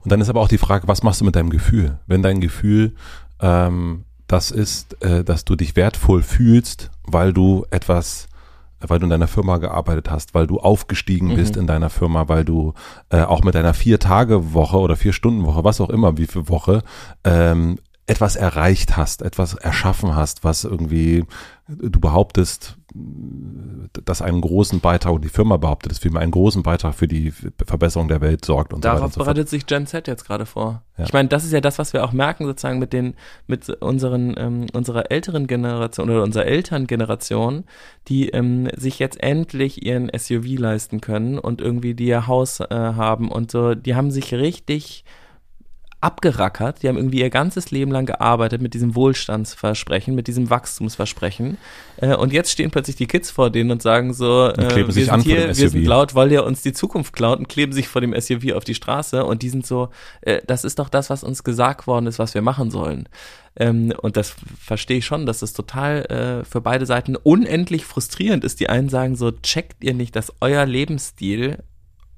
Und dann ist aber auch die Frage, was machst du mit deinem Gefühl? Wenn dein Gefühl ähm, das ist, äh, dass du dich wertvoll fühlst, weil du etwas weil du in deiner Firma gearbeitet hast, weil du aufgestiegen mhm. bist in deiner Firma, weil du äh, auch mit deiner Vier-Tage-Woche oder Vier-Stunden-Woche, was auch immer, wie viel Woche, ähm, etwas erreicht hast, etwas erschaffen hast, was irgendwie du behauptest, dass einen großen Beitrag, die Firma behauptet, dass vielmehr einen großen Beitrag für die Verbesserung der Welt sorgt und Darauf so weiter. Darauf bereitet sich Gen Z jetzt gerade vor. Ja. Ich meine, das ist ja das, was wir auch merken sozusagen mit den, mit unseren, ähm, unserer älteren Generation oder unserer Elterngeneration, die ähm, sich jetzt endlich ihren SUV leisten können und irgendwie die ihr Haus äh, haben und so, die haben sich richtig abgerackert. Die haben irgendwie ihr ganzes Leben lang gearbeitet mit diesem Wohlstandsversprechen, mit diesem Wachstumsversprechen. Äh, und jetzt stehen plötzlich die Kids vor denen und sagen so, äh, sich wir an sind hier, wir sind laut, weil ihr uns die Zukunft klaut und kleben sich vor dem SUV auf die Straße und die sind so, äh, das ist doch das, was uns gesagt worden ist, was wir machen sollen. Ähm, und das verstehe ich schon, dass das total äh, für beide Seiten unendlich frustrierend ist. Die einen sagen so, checkt ihr nicht, dass euer Lebensstil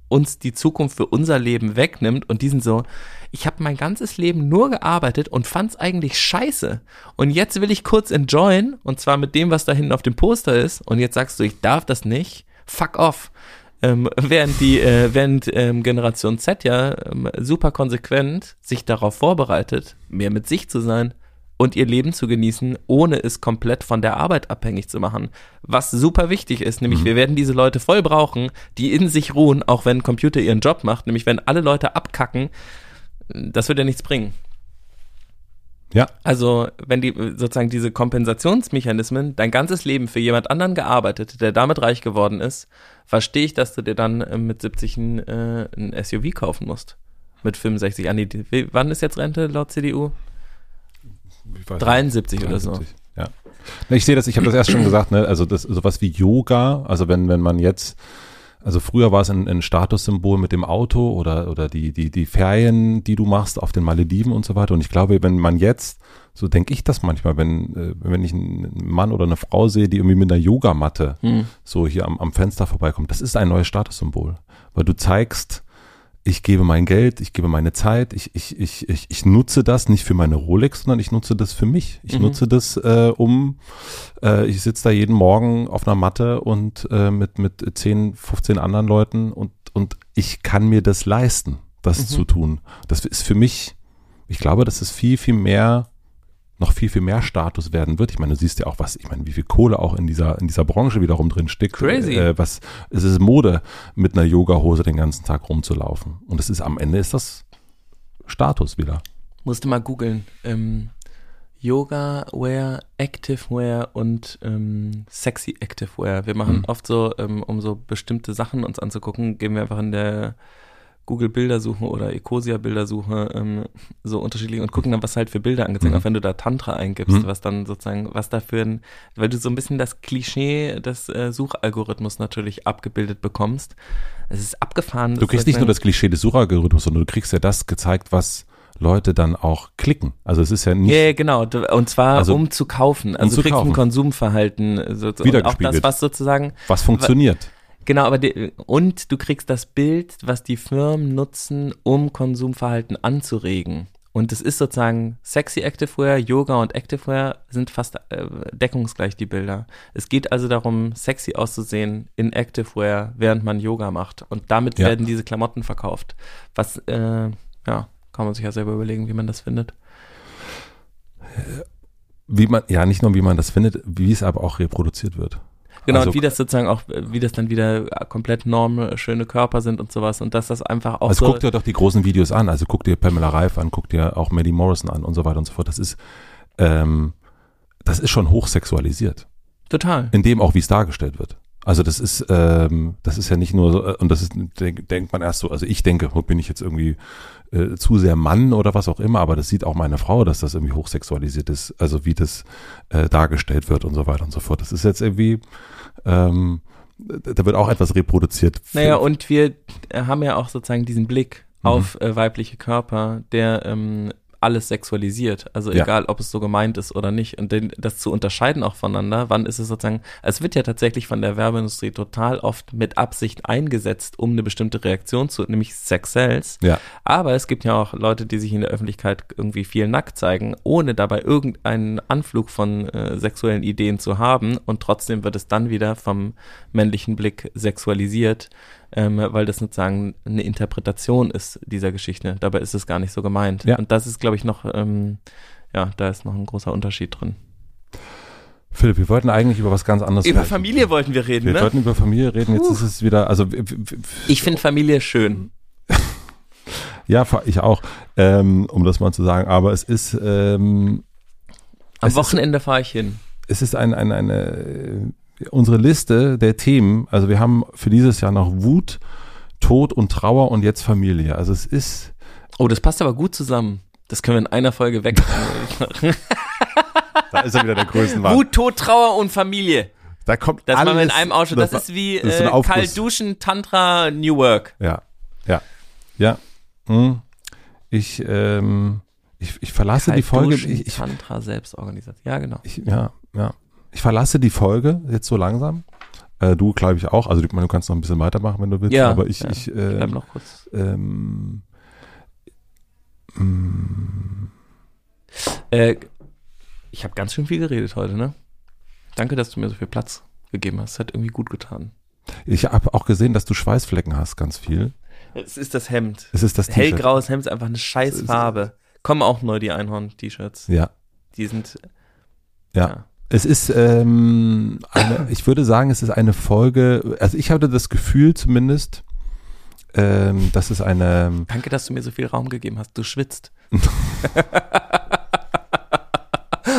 uns die Zukunft für unser Leben wegnimmt und die sind so, ich habe mein ganzes Leben nur gearbeitet und fand's eigentlich scheiße. Und jetzt will ich kurz enjoyen und zwar mit dem, was da hinten auf dem Poster ist. Und jetzt sagst du, ich darf das nicht. Fuck off. Ähm, während die, äh, während ähm, Generation Z ja ähm, super konsequent sich darauf vorbereitet, mehr mit sich zu sein und ihr Leben zu genießen, ohne es komplett von der Arbeit abhängig zu machen. Was super wichtig ist, nämlich Mhm. wir werden diese Leute voll brauchen, die in sich ruhen, auch wenn ein Computer ihren Job macht. Nämlich wenn alle Leute abkacken, das wird ja nichts bringen. Ja. Also, wenn die sozusagen diese Kompensationsmechanismen dein ganzes Leben für jemand anderen gearbeitet, der damit reich geworden ist, verstehe ich, dass du dir dann äh, mit 70 ein, äh, ein SUV kaufen musst. Mit 65. Andi, wann ist jetzt Rente laut CDU? Ich weiß nicht. 73 oder so. 73, Ja. Ich sehe das, ich habe das erst schon gesagt, ne, also das sowas wie Yoga, also wenn, wenn man jetzt, also früher war es ein, ein Statussymbol mit dem Auto oder, oder die, die, die Ferien, die du machst auf den Malediven und so weiter. Und ich glaube, wenn man jetzt, so denke ich das manchmal, wenn, äh, wenn ich einen Mann oder eine Frau sehe, die irgendwie mit einer Yogamatte Hm. so hier am, am Fenster vorbeikommt, das ist ein neues Statussymbol. Weil du zeigst, ich gebe mein Geld, ich gebe meine Zeit, ich, ich, ich, ich, ich nutze das nicht für meine Rolex, sondern ich nutze das für mich. Ich Mhm. nutze das, äh, um, äh, ich sitze da jeden Morgen auf einer Matte und äh, mit, mit 10, 15 anderen Leuten und, und ich kann mir das leisten, das Mhm. zu tun. Das ist für mich, ich glaube, dass es viel, viel mehr noch viel, viel mehr Status werden wird. Ich meine, du siehst ja auch, was, ich meine, wie viel Kohle auch in dieser, in dieser Branche wiederum drin steckt. Crazy. Äh, was, es ist Mode, mit einer Yogahose den ganzen Tag rumzulaufen. Und es ist, am Ende ist das Status wieder. Musste mal googeln. Ähm, Yoga Wear, Active Wear und ähm, Sexy Active Wear. Wir machen Mhm. oft so, ähm, um so bestimmte Sachen uns anzugucken, gehen wir einfach in der Google Bildersuche oder Ecosia Bildersuche ähm, so unterschiedlich und gucken dann, was halt für Bilder angezeigt, Mhm. auch wenn du da Tantra eingibst, Mhm. was dann sozusagen, was da für ein, weil du so ein bisschen das Klischee des äh, Suchalgorithmus natürlich abgebildet bekommst. Es ist abgefahren. Du kriegst nicht nur das Klischee des Suchalgorithmus, sondern du kriegst ja das gezeigt, was Leute dann auch klicken. Also es ist ja nicht, Ja, ja, genau. Und zwar Also, um zu kaufen. Also zu du kriegst kaufen. ein Konsumverhalten. So, und auch das, Wiedergespiegelt. was sozusagen, was funktioniert. Genau, aber die, und du kriegst das Bild, was die Firmen nutzen, um Konsumverhalten anzuregen. Und es ist sozusagen sexy Activewear, Yoga und Activewear sind fast äh, deckungsgleich die Bilder. Es geht also darum, sexy auszusehen in Activewear, während man Yoga macht. Und damit Ja. werden diese Klamotten verkauft. Was, äh, ja, kann man sich ja selber überlegen, wie man das findet. Wie man, ja, nicht nur wie man das findet, wie es aber auch reproduziert wird. Genau, also, und wie das sozusagen auch, wie das dann wieder komplett norm, schöne Körper sind und sowas und dass das einfach auch also so. guck dir doch die großen Videos an. Also guck dir Pamela Reif an, guck dir auch Maddie Morrison an und so weiter und so fort. Das ist, ähm, das ist schon hochsexualisiert. Total. In dem auch, wie es dargestellt wird. Also das ist, ähm, das ist ja nicht nur so, äh, und das ist, denk, denkt man erst so, also ich denke, bin ich jetzt irgendwie äh, zu sehr Mann oder was auch immer, aber das sieht auch meine Frau, dass das irgendwie hochsexualisiert ist, also wie das äh, dargestellt wird und so weiter und so fort. Das ist jetzt irgendwie, ähm, da wird auch etwas reproduziert. Naja, und wir haben ja auch sozusagen diesen Blick Mhm. auf äh, weibliche Körper, der ähm, alles sexualisiert. Also Ja. egal, ob es so gemeint ist oder nicht. Und den, das zu unterscheiden auch voneinander, wann ist es sozusagen, es wird ja tatsächlich von der Werbeindustrie total oft mit Absicht eingesetzt, um eine bestimmte Reaktion zu, nämlich Sex Cells. ja, Aber es gibt ja auch Leute, die sich in der Öffentlichkeit irgendwie viel nackt zeigen, ohne dabei irgendeinen Anflug von äh, sexuellen Ideen zu haben. Und trotzdem wird es dann wieder vom männlichen Blick sexualisiert, ähm, weil das sozusagen eine Interpretation ist dieser Geschichte. Dabei ist es gar nicht so gemeint. Ja. Und das ist, glaube ich, noch, ähm, ja, da ist noch ein großer Unterschied drin. Philipp, wir wollten eigentlich über was ganz anderes Über reden. Familie wollten wir reden, Wir ne? wollten über Familie reden, jetzt ist es wieder, also Ich finde Familie schön. ja, ich auch, ähm, um das mal zu sagen, aber es ist, ähm, Am Es Wochenende fahre ich hin. es ist ein, ein, eine, äh, unsere Liste der Themen, also wir haben für dieses Jahr noch Wut, Tod und Trauer und jetzt Familie. Also es ist, Oh, das passt aber gut zusammen. Das können wir in einer Folge weg. [LAUGHS] da ist er wieder der größten Wut, Tod, Trauer und Familie. Da kommt Das alles, machen wir in einem Ausschuss. Das, war- ist wie das ist äh, kalt duschen, Tantra, New Work. Ja, ja, ja. Hm. Ich, ähm, ich, ich verlasse die Kalt Folge. duschen, Ich, ich, Tantra, Selbstorganisation. Ja, genau. ich, ja, ja. Ich verlasse die Folge jetzt so langsam. Äh, du, glaube ich, auch. Also, meine, du kannst noch ein bisschen weitermachen, wenn du willst. Ja, aber ich, ja. ich, Ich bleib äh, noch kurz. ähm, mm, Äh, ich habe ganz schön viel geredet heute, ne? Danke, dass du mir so viel Platz gegeben hast. Hat irgendwie gut getan. ich habe auch gesehen, dass du Schweißflecken hast, ganz viel. Es ist das Hemd. Es ist das T-Shirt. Hellgraues Hemd ist einfach eine scheiß Farbe. Kommen auch neu die Einhorn-T-Shirts. Ja, Die sind, ja. ja. Es ist, ähm, eine, [COUGHS] ich würde sagen, es ist eine Folge, also ich hatte das Gefühl zumindest, ähm, dass es eine, Danke, dass du mir so viel Raum gegeben hast. Du schwitzt. [LAUGHS]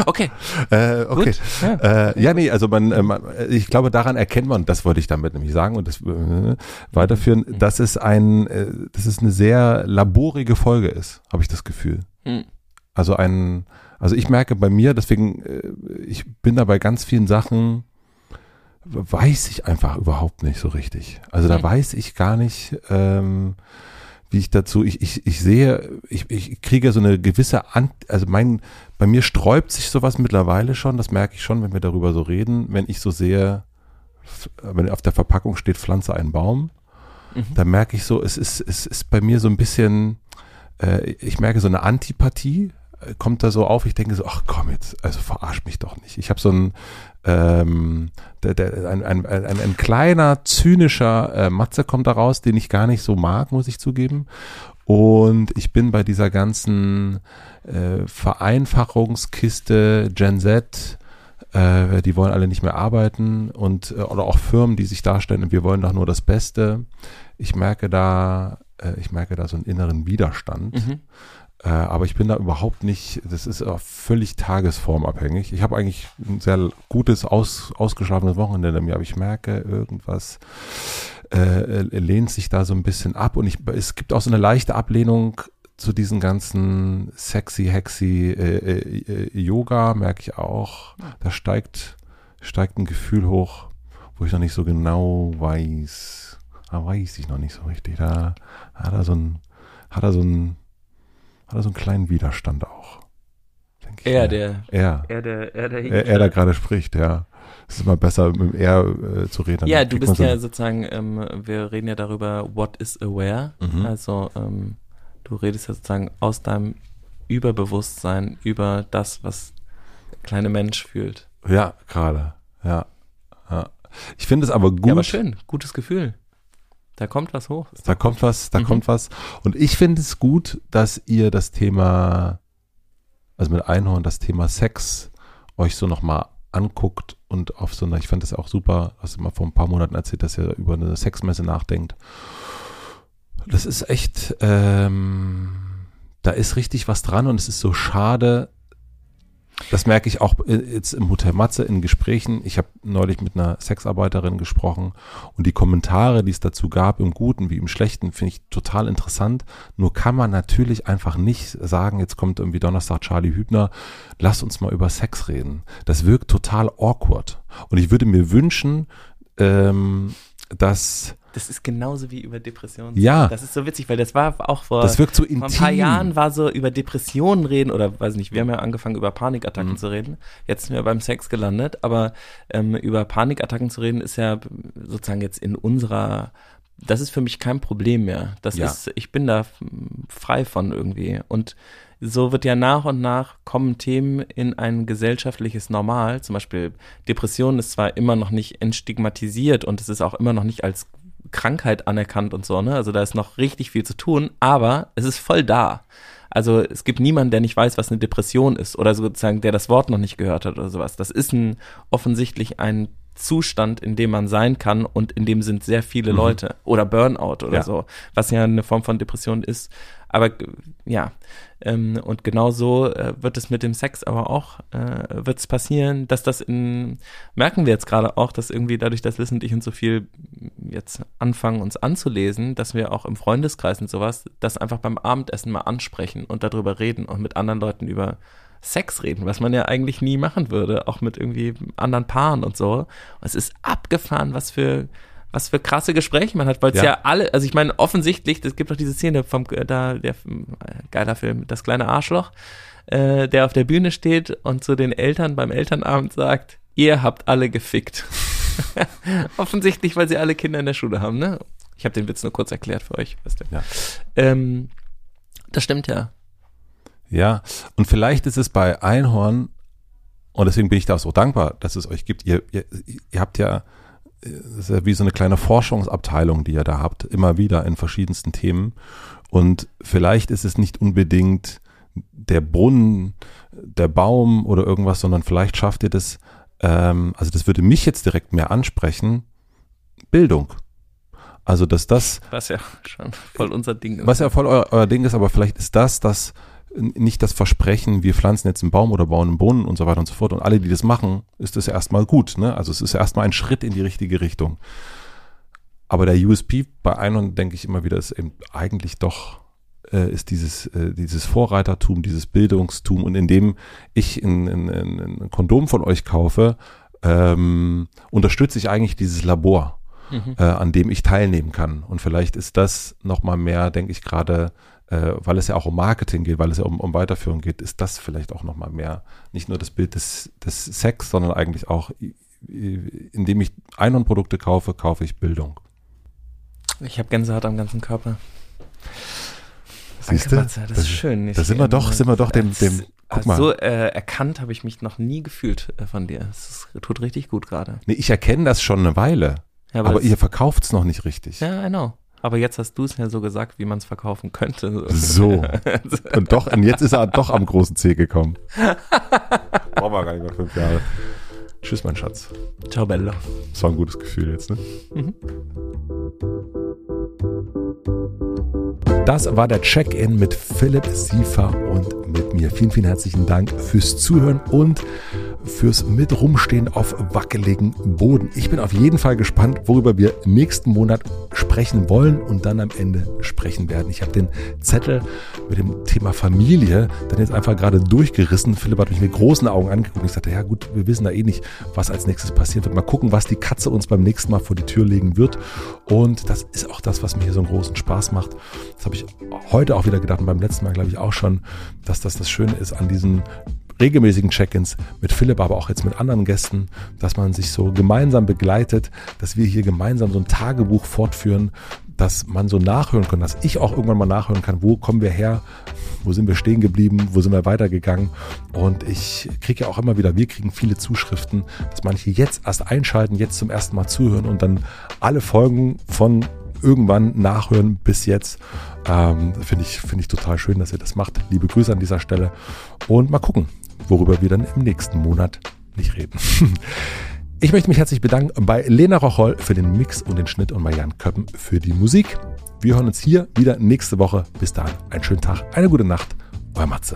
okay. äh, okay. Gut. Ja. Äh, ja, nee, also man, äh, man, ich glaube, daran erkennt man, das wollte ich damit nämlich sagen und das äh, weiterführen, dass es ein, äh, dass es eine sehr laborige Folge ist, habe ich das Gefühl. Hm. Also ein, also ich merke bei mir, deswegen, äh, ich bin da bei ganz vielen Sachen, weiß ich einfach überhaupt nicht so richtig. Also da weiß ich gar nicht, ähm, wie ich dazu, ich, ich, ich sehe, ich, ich kriege so eine gewisse, An also mein, bei mir sträubt sich sowas mittlerweile schon, das merke ich schon, wenn wir darüber so reden, wenn ich so sehe, wenn auf der Verpackung steht, pflanze einen Baum, Mhm. da merke ich so, es ist, es ist bei mir so ein bisschen, äh, ich merke so eine Antipathie, kommt da so auf, ich denke so, ach komm jetzt, also verarsch mich doch nicht. Ich habe so ein, ähm, der, der, ein, ein, ein, ein kleiner, zynischer äh, Matze kommt da raus, den ich gar nicht so mag, muss ich zugeben. Und ich bin bei dieser ganzen äh, Vereinfachungskiste Gen Z, äh, die wollen alle nicht mehr arbeiten und äh, oder auch Firmen, die sich darstellen, wir wollen doch nur das Beste. Ich merke da, äh, ich merke da so einen inneren Widerstand. Mhm. Äh, aber ich bin da überhaupt nicht, das ist auch völlig tagesformabhängig. Ich habe eigentlich ein sehr gutes, aus, ausgeschlafenes Wochenende mir, aber ich merke, irgendwas äh, lehnt sich da so ein bisschen ab und ich, es gibt auch so eine leichte Ablehnung zu diesen ganzen sexy, hexy äh, äh, äh, Yoga, merke ich auch. Da steigt, steigt ein Gefühl hoch, wo ich noch nicht so genau weiß. Da weiß ich noch nicht so richtig. Da hat er so ein, hat er so ein, hat er so einen kleinen Widerstand auch. Er, der, Er. er, der, er, der, Er, er da gerade spricht, ja. Es ist immer besser, mit dem Er äh, zu reden. Ja, du bist ja so- sozusagen, ähm, wir reden ja darüber, what is aware. Mhm. Also, ähm, du redest ja sozusagen aus deinem Überbewusstsein über das, was der kleine Mensch fühlt. Ja, gerade. Ja. ja. Ich finde es aber gut. Ja, aber schön, gutes Gefühl. Da kommt was hoch. Da kommt was, da Mhm. kommt was. Und ich finde es gut, dass ihr das Thema, also mit Einhorn, das Thema Sex euch so nochmal anguckt und auf so einer, ich fand das auch super, hast du mal vor ein paar Monaten erzählt, dass er über eine Sexmesse nachdenkt. Das ist echt, ähm, da ist richtig was dran und es ist so schade, das merke ich auch äh, jetzt im Hotel Matze in Gesprächen. Ich habe neulich mit einer Sexarbeiterin gesprochen und die Kommentare, die es dazu gab, im Guten wie im Schlechten, finde ich total interessant. Nur kann man natürlich einfach nicht sagen, jetzt kommt irgendwie Donnerstag Charlie Hübner, lass uns mal über Sex reden. Das wirkt total awkward. Und ich würde mir wünschen, ähm, dass das ist genauso wie über Depressionen. Ja. Das ist so witzig, weil das war auch vor, das wirkt so vor ein paar Jahren war so über Depressionen reden oder weiß nicht, wir haben ja angefangen über Panikattacken mhm. zu reden. Jetzt sind wir beim Sex gelandet, aber ähm, über Panikattacken zu reden ist ja sozusagen jetzt in unserer das ist für mich kein Problem mehr. Das ja. ist, ich bin da frei von irgendwie. Und so wird ja nach und nach kommen Themen in ein gesellschaftliches Normal. Zum Beispiel Depression ist zwar immer noch nicht entstigmatisiert und es ist auch immer noch nicht als Krankheit anerkannt und so, ne? Also da ist noch richtig viel zu tun, aber es ist voll da. Also es gibt niemanden, der nicht weiß, was eine Depression ist oder sozusagen, der das Wort noch nicht gehört hat oder sowas. Das ist ein, offensichtlich ein Zustand, in dem man sein kann und in dem sind sehr viele mhm. Leute oder Burnout oder ja. so, was ja eine Form von Depression ist. Aber ja, ähm, und genau so äh, wird es mit dem Sex aber auch, äh, wird es passieren, dass das in, merken wir jetzt gerade auch, dass irgendwie dadurch, dass Liz und ich uns so viel jetzt anfangen, uns anzulesen, dass wir auch im Freundeskreis und sowas, das einfach beim Abendessen mal ansprechen und darüber reden und mit anderen Leuten über Sex reden, was man ja eigentlich nie machen würde, auch mit irgendwie anderen Paaren und so. Und es ist abgefahren, was für was für krasse Gespräche man hat, weil es ja. ja. alle, also ich meine, offensichtlich, es gibt doch diese Szene vom, äh, da, der, äh, geiler Film, das kleine Arschloch, äh, der auf der Bühne steht und zu den Eltern beim Elternabend sagt, ihr habt alle gefickt. [LAUGHS] offensichtlich, weil sie alle Kinder in der Schule haben, ne? Ich habe den Witz nur kurz erklärt für euch. Weißt du? ja. Ähm, das stimmt ja. Ja, und vielleicht ist es bei Einhorn, und deswegen bin ich da auch so dankbar, dass es euch gibt. Ihr, ihr, ihr habt ja ist ja wie so eine kleine Forschungsabteilung, die ihr da habt, immer wieder in verschiedensten Themen. Und vielleicht ist es nicht unbedingt der Brunnen, der Baum oder irgendwas, sondern vielleicht schafft ihr das, ähm, also das würde mich jetzt direkt mehr ansprechen, Bildung. Also, dass das. Was ja schon voll unser Ding ist. Was ja voll euer, euer Ding ist, aber vielleicht ist das das, nicht das Versprechen, wir pflanzen jetzt einen Baum oder bauen einen Brunnen und so weiter und so fort. Und alle, die das machen, ist das erstmal gut. Ne? Also es ist erstmal ein Schritt in die richtige Richtung. Aber der USP bei einem, denke ich immer wieder, ist eben eigentlich doch, äh, ist dieses, äh, dieses Vorreitertum, dieses Bildungstum. Und indem ich ein, ein, ein Kondom von euch kaufe, ähm, unterstütze ich eigentlich dieses Labor, mhm. äh, an dem ich teilnehmen kann. Und vielleicht ist das nochmal mehr, denke ich gerade, äh, weil es ja auch um Marketing geht, weil es ja um, um Weiterführung geht, ist das vielleicht auch nochmal mehr, nicht nur das Bild des, des Sex, sondern eigentlich auch, indem ich Einhornprodukte kaufe, kaufe ich Bildung. Ich habe Gänsehaut am ganzen Körper. Siehst du? Das, das ist schön. Da sind wir doch, sind wir doch dem, dem guck mal. So äh, erkannt habe ich mich noch nie gefühlt äh, von dir. Es tut richtig gut gerade. Nee, ich erkenne das schon eine Weile. Ja, aber, aber ihr verkauft es noch nicht richtig. Ja, genau. Aber jetzt hast du es ja so gesagt, wie man es verkaufen könnte. So. [LAUGHS] Und doch, und jetzt ist er doch am großen C gekommen. [LAUGHS] Brauchen wir gar nicht mehr fünf Jahre. Tschüss, mein Schatz. Ciao, Bello. Das war ein gutes Gefühl jetzt, ne? Mhm. Das war der Check-in mit Philipp Siefer und mit mir. Vielen, vielen herzlichen Dank fürs Zuhören und fürs mit rumstehen auf wackeligen Boden. Ich bin auf jeden Fall gespannt, worüber wir nächsten Monat sprechen wollen und dann am Ende sprechen werden. Ich habe den Zettel mit dem Thema Familie dann jetzt einfach gerade durchgerissen. Philipp hat mich mit großen Augen angeguckt und ich sagte, ja gut, wir wissen da eh nicht, was als nächstes passieren wird. Mal gucken, was die Katze uns beim nächsten Mal vor die Tür legen wird. Und das ist auch das, was mir hier so einen großen Spaß macht. Das habe ich heute auch wieder gedacht und beim letzten Mal glaube ich auch schon, dass das das Schöne ist an diesen regelmäßigen Check-ins mit Philipp, aber auch jetzt mit anderen Gästen, dass man sich so gemeinsam begleitet, dass wir hier gemeinsam so ein Tagebuch fortführen, dass man so nachhören kann, dass ich auch irgendwann mal nachhören kann, wo kommen wir her, wo sind wir stehen geblieben, wo sind wir weitergegangen. Und ich kriege ja auch immer wieder, wir kriegen viele Zuschriften, dass manche jetzt erst einschalten, jetzt zum ersten Mal zuhören und dann alle Folgen von irgendwann nachhören bis jetzt. Ähm, Finde ich, find ich total schön, dass ihr das macht. Liebe Grüße an dieser Stelle und mal gucken, worüber wir dann im nächsten Monat nicht reden. [LAUGHS] Ich möchte mich herzlich bedanken bei Lena Rocholl für den Mix und den Schnitt und bei Jan Köppen für die Musik. Wir hören uns hier wieder nächste Woche. Bis dahin, einen schönen Tag, eine gute Nacht. Euer Matze.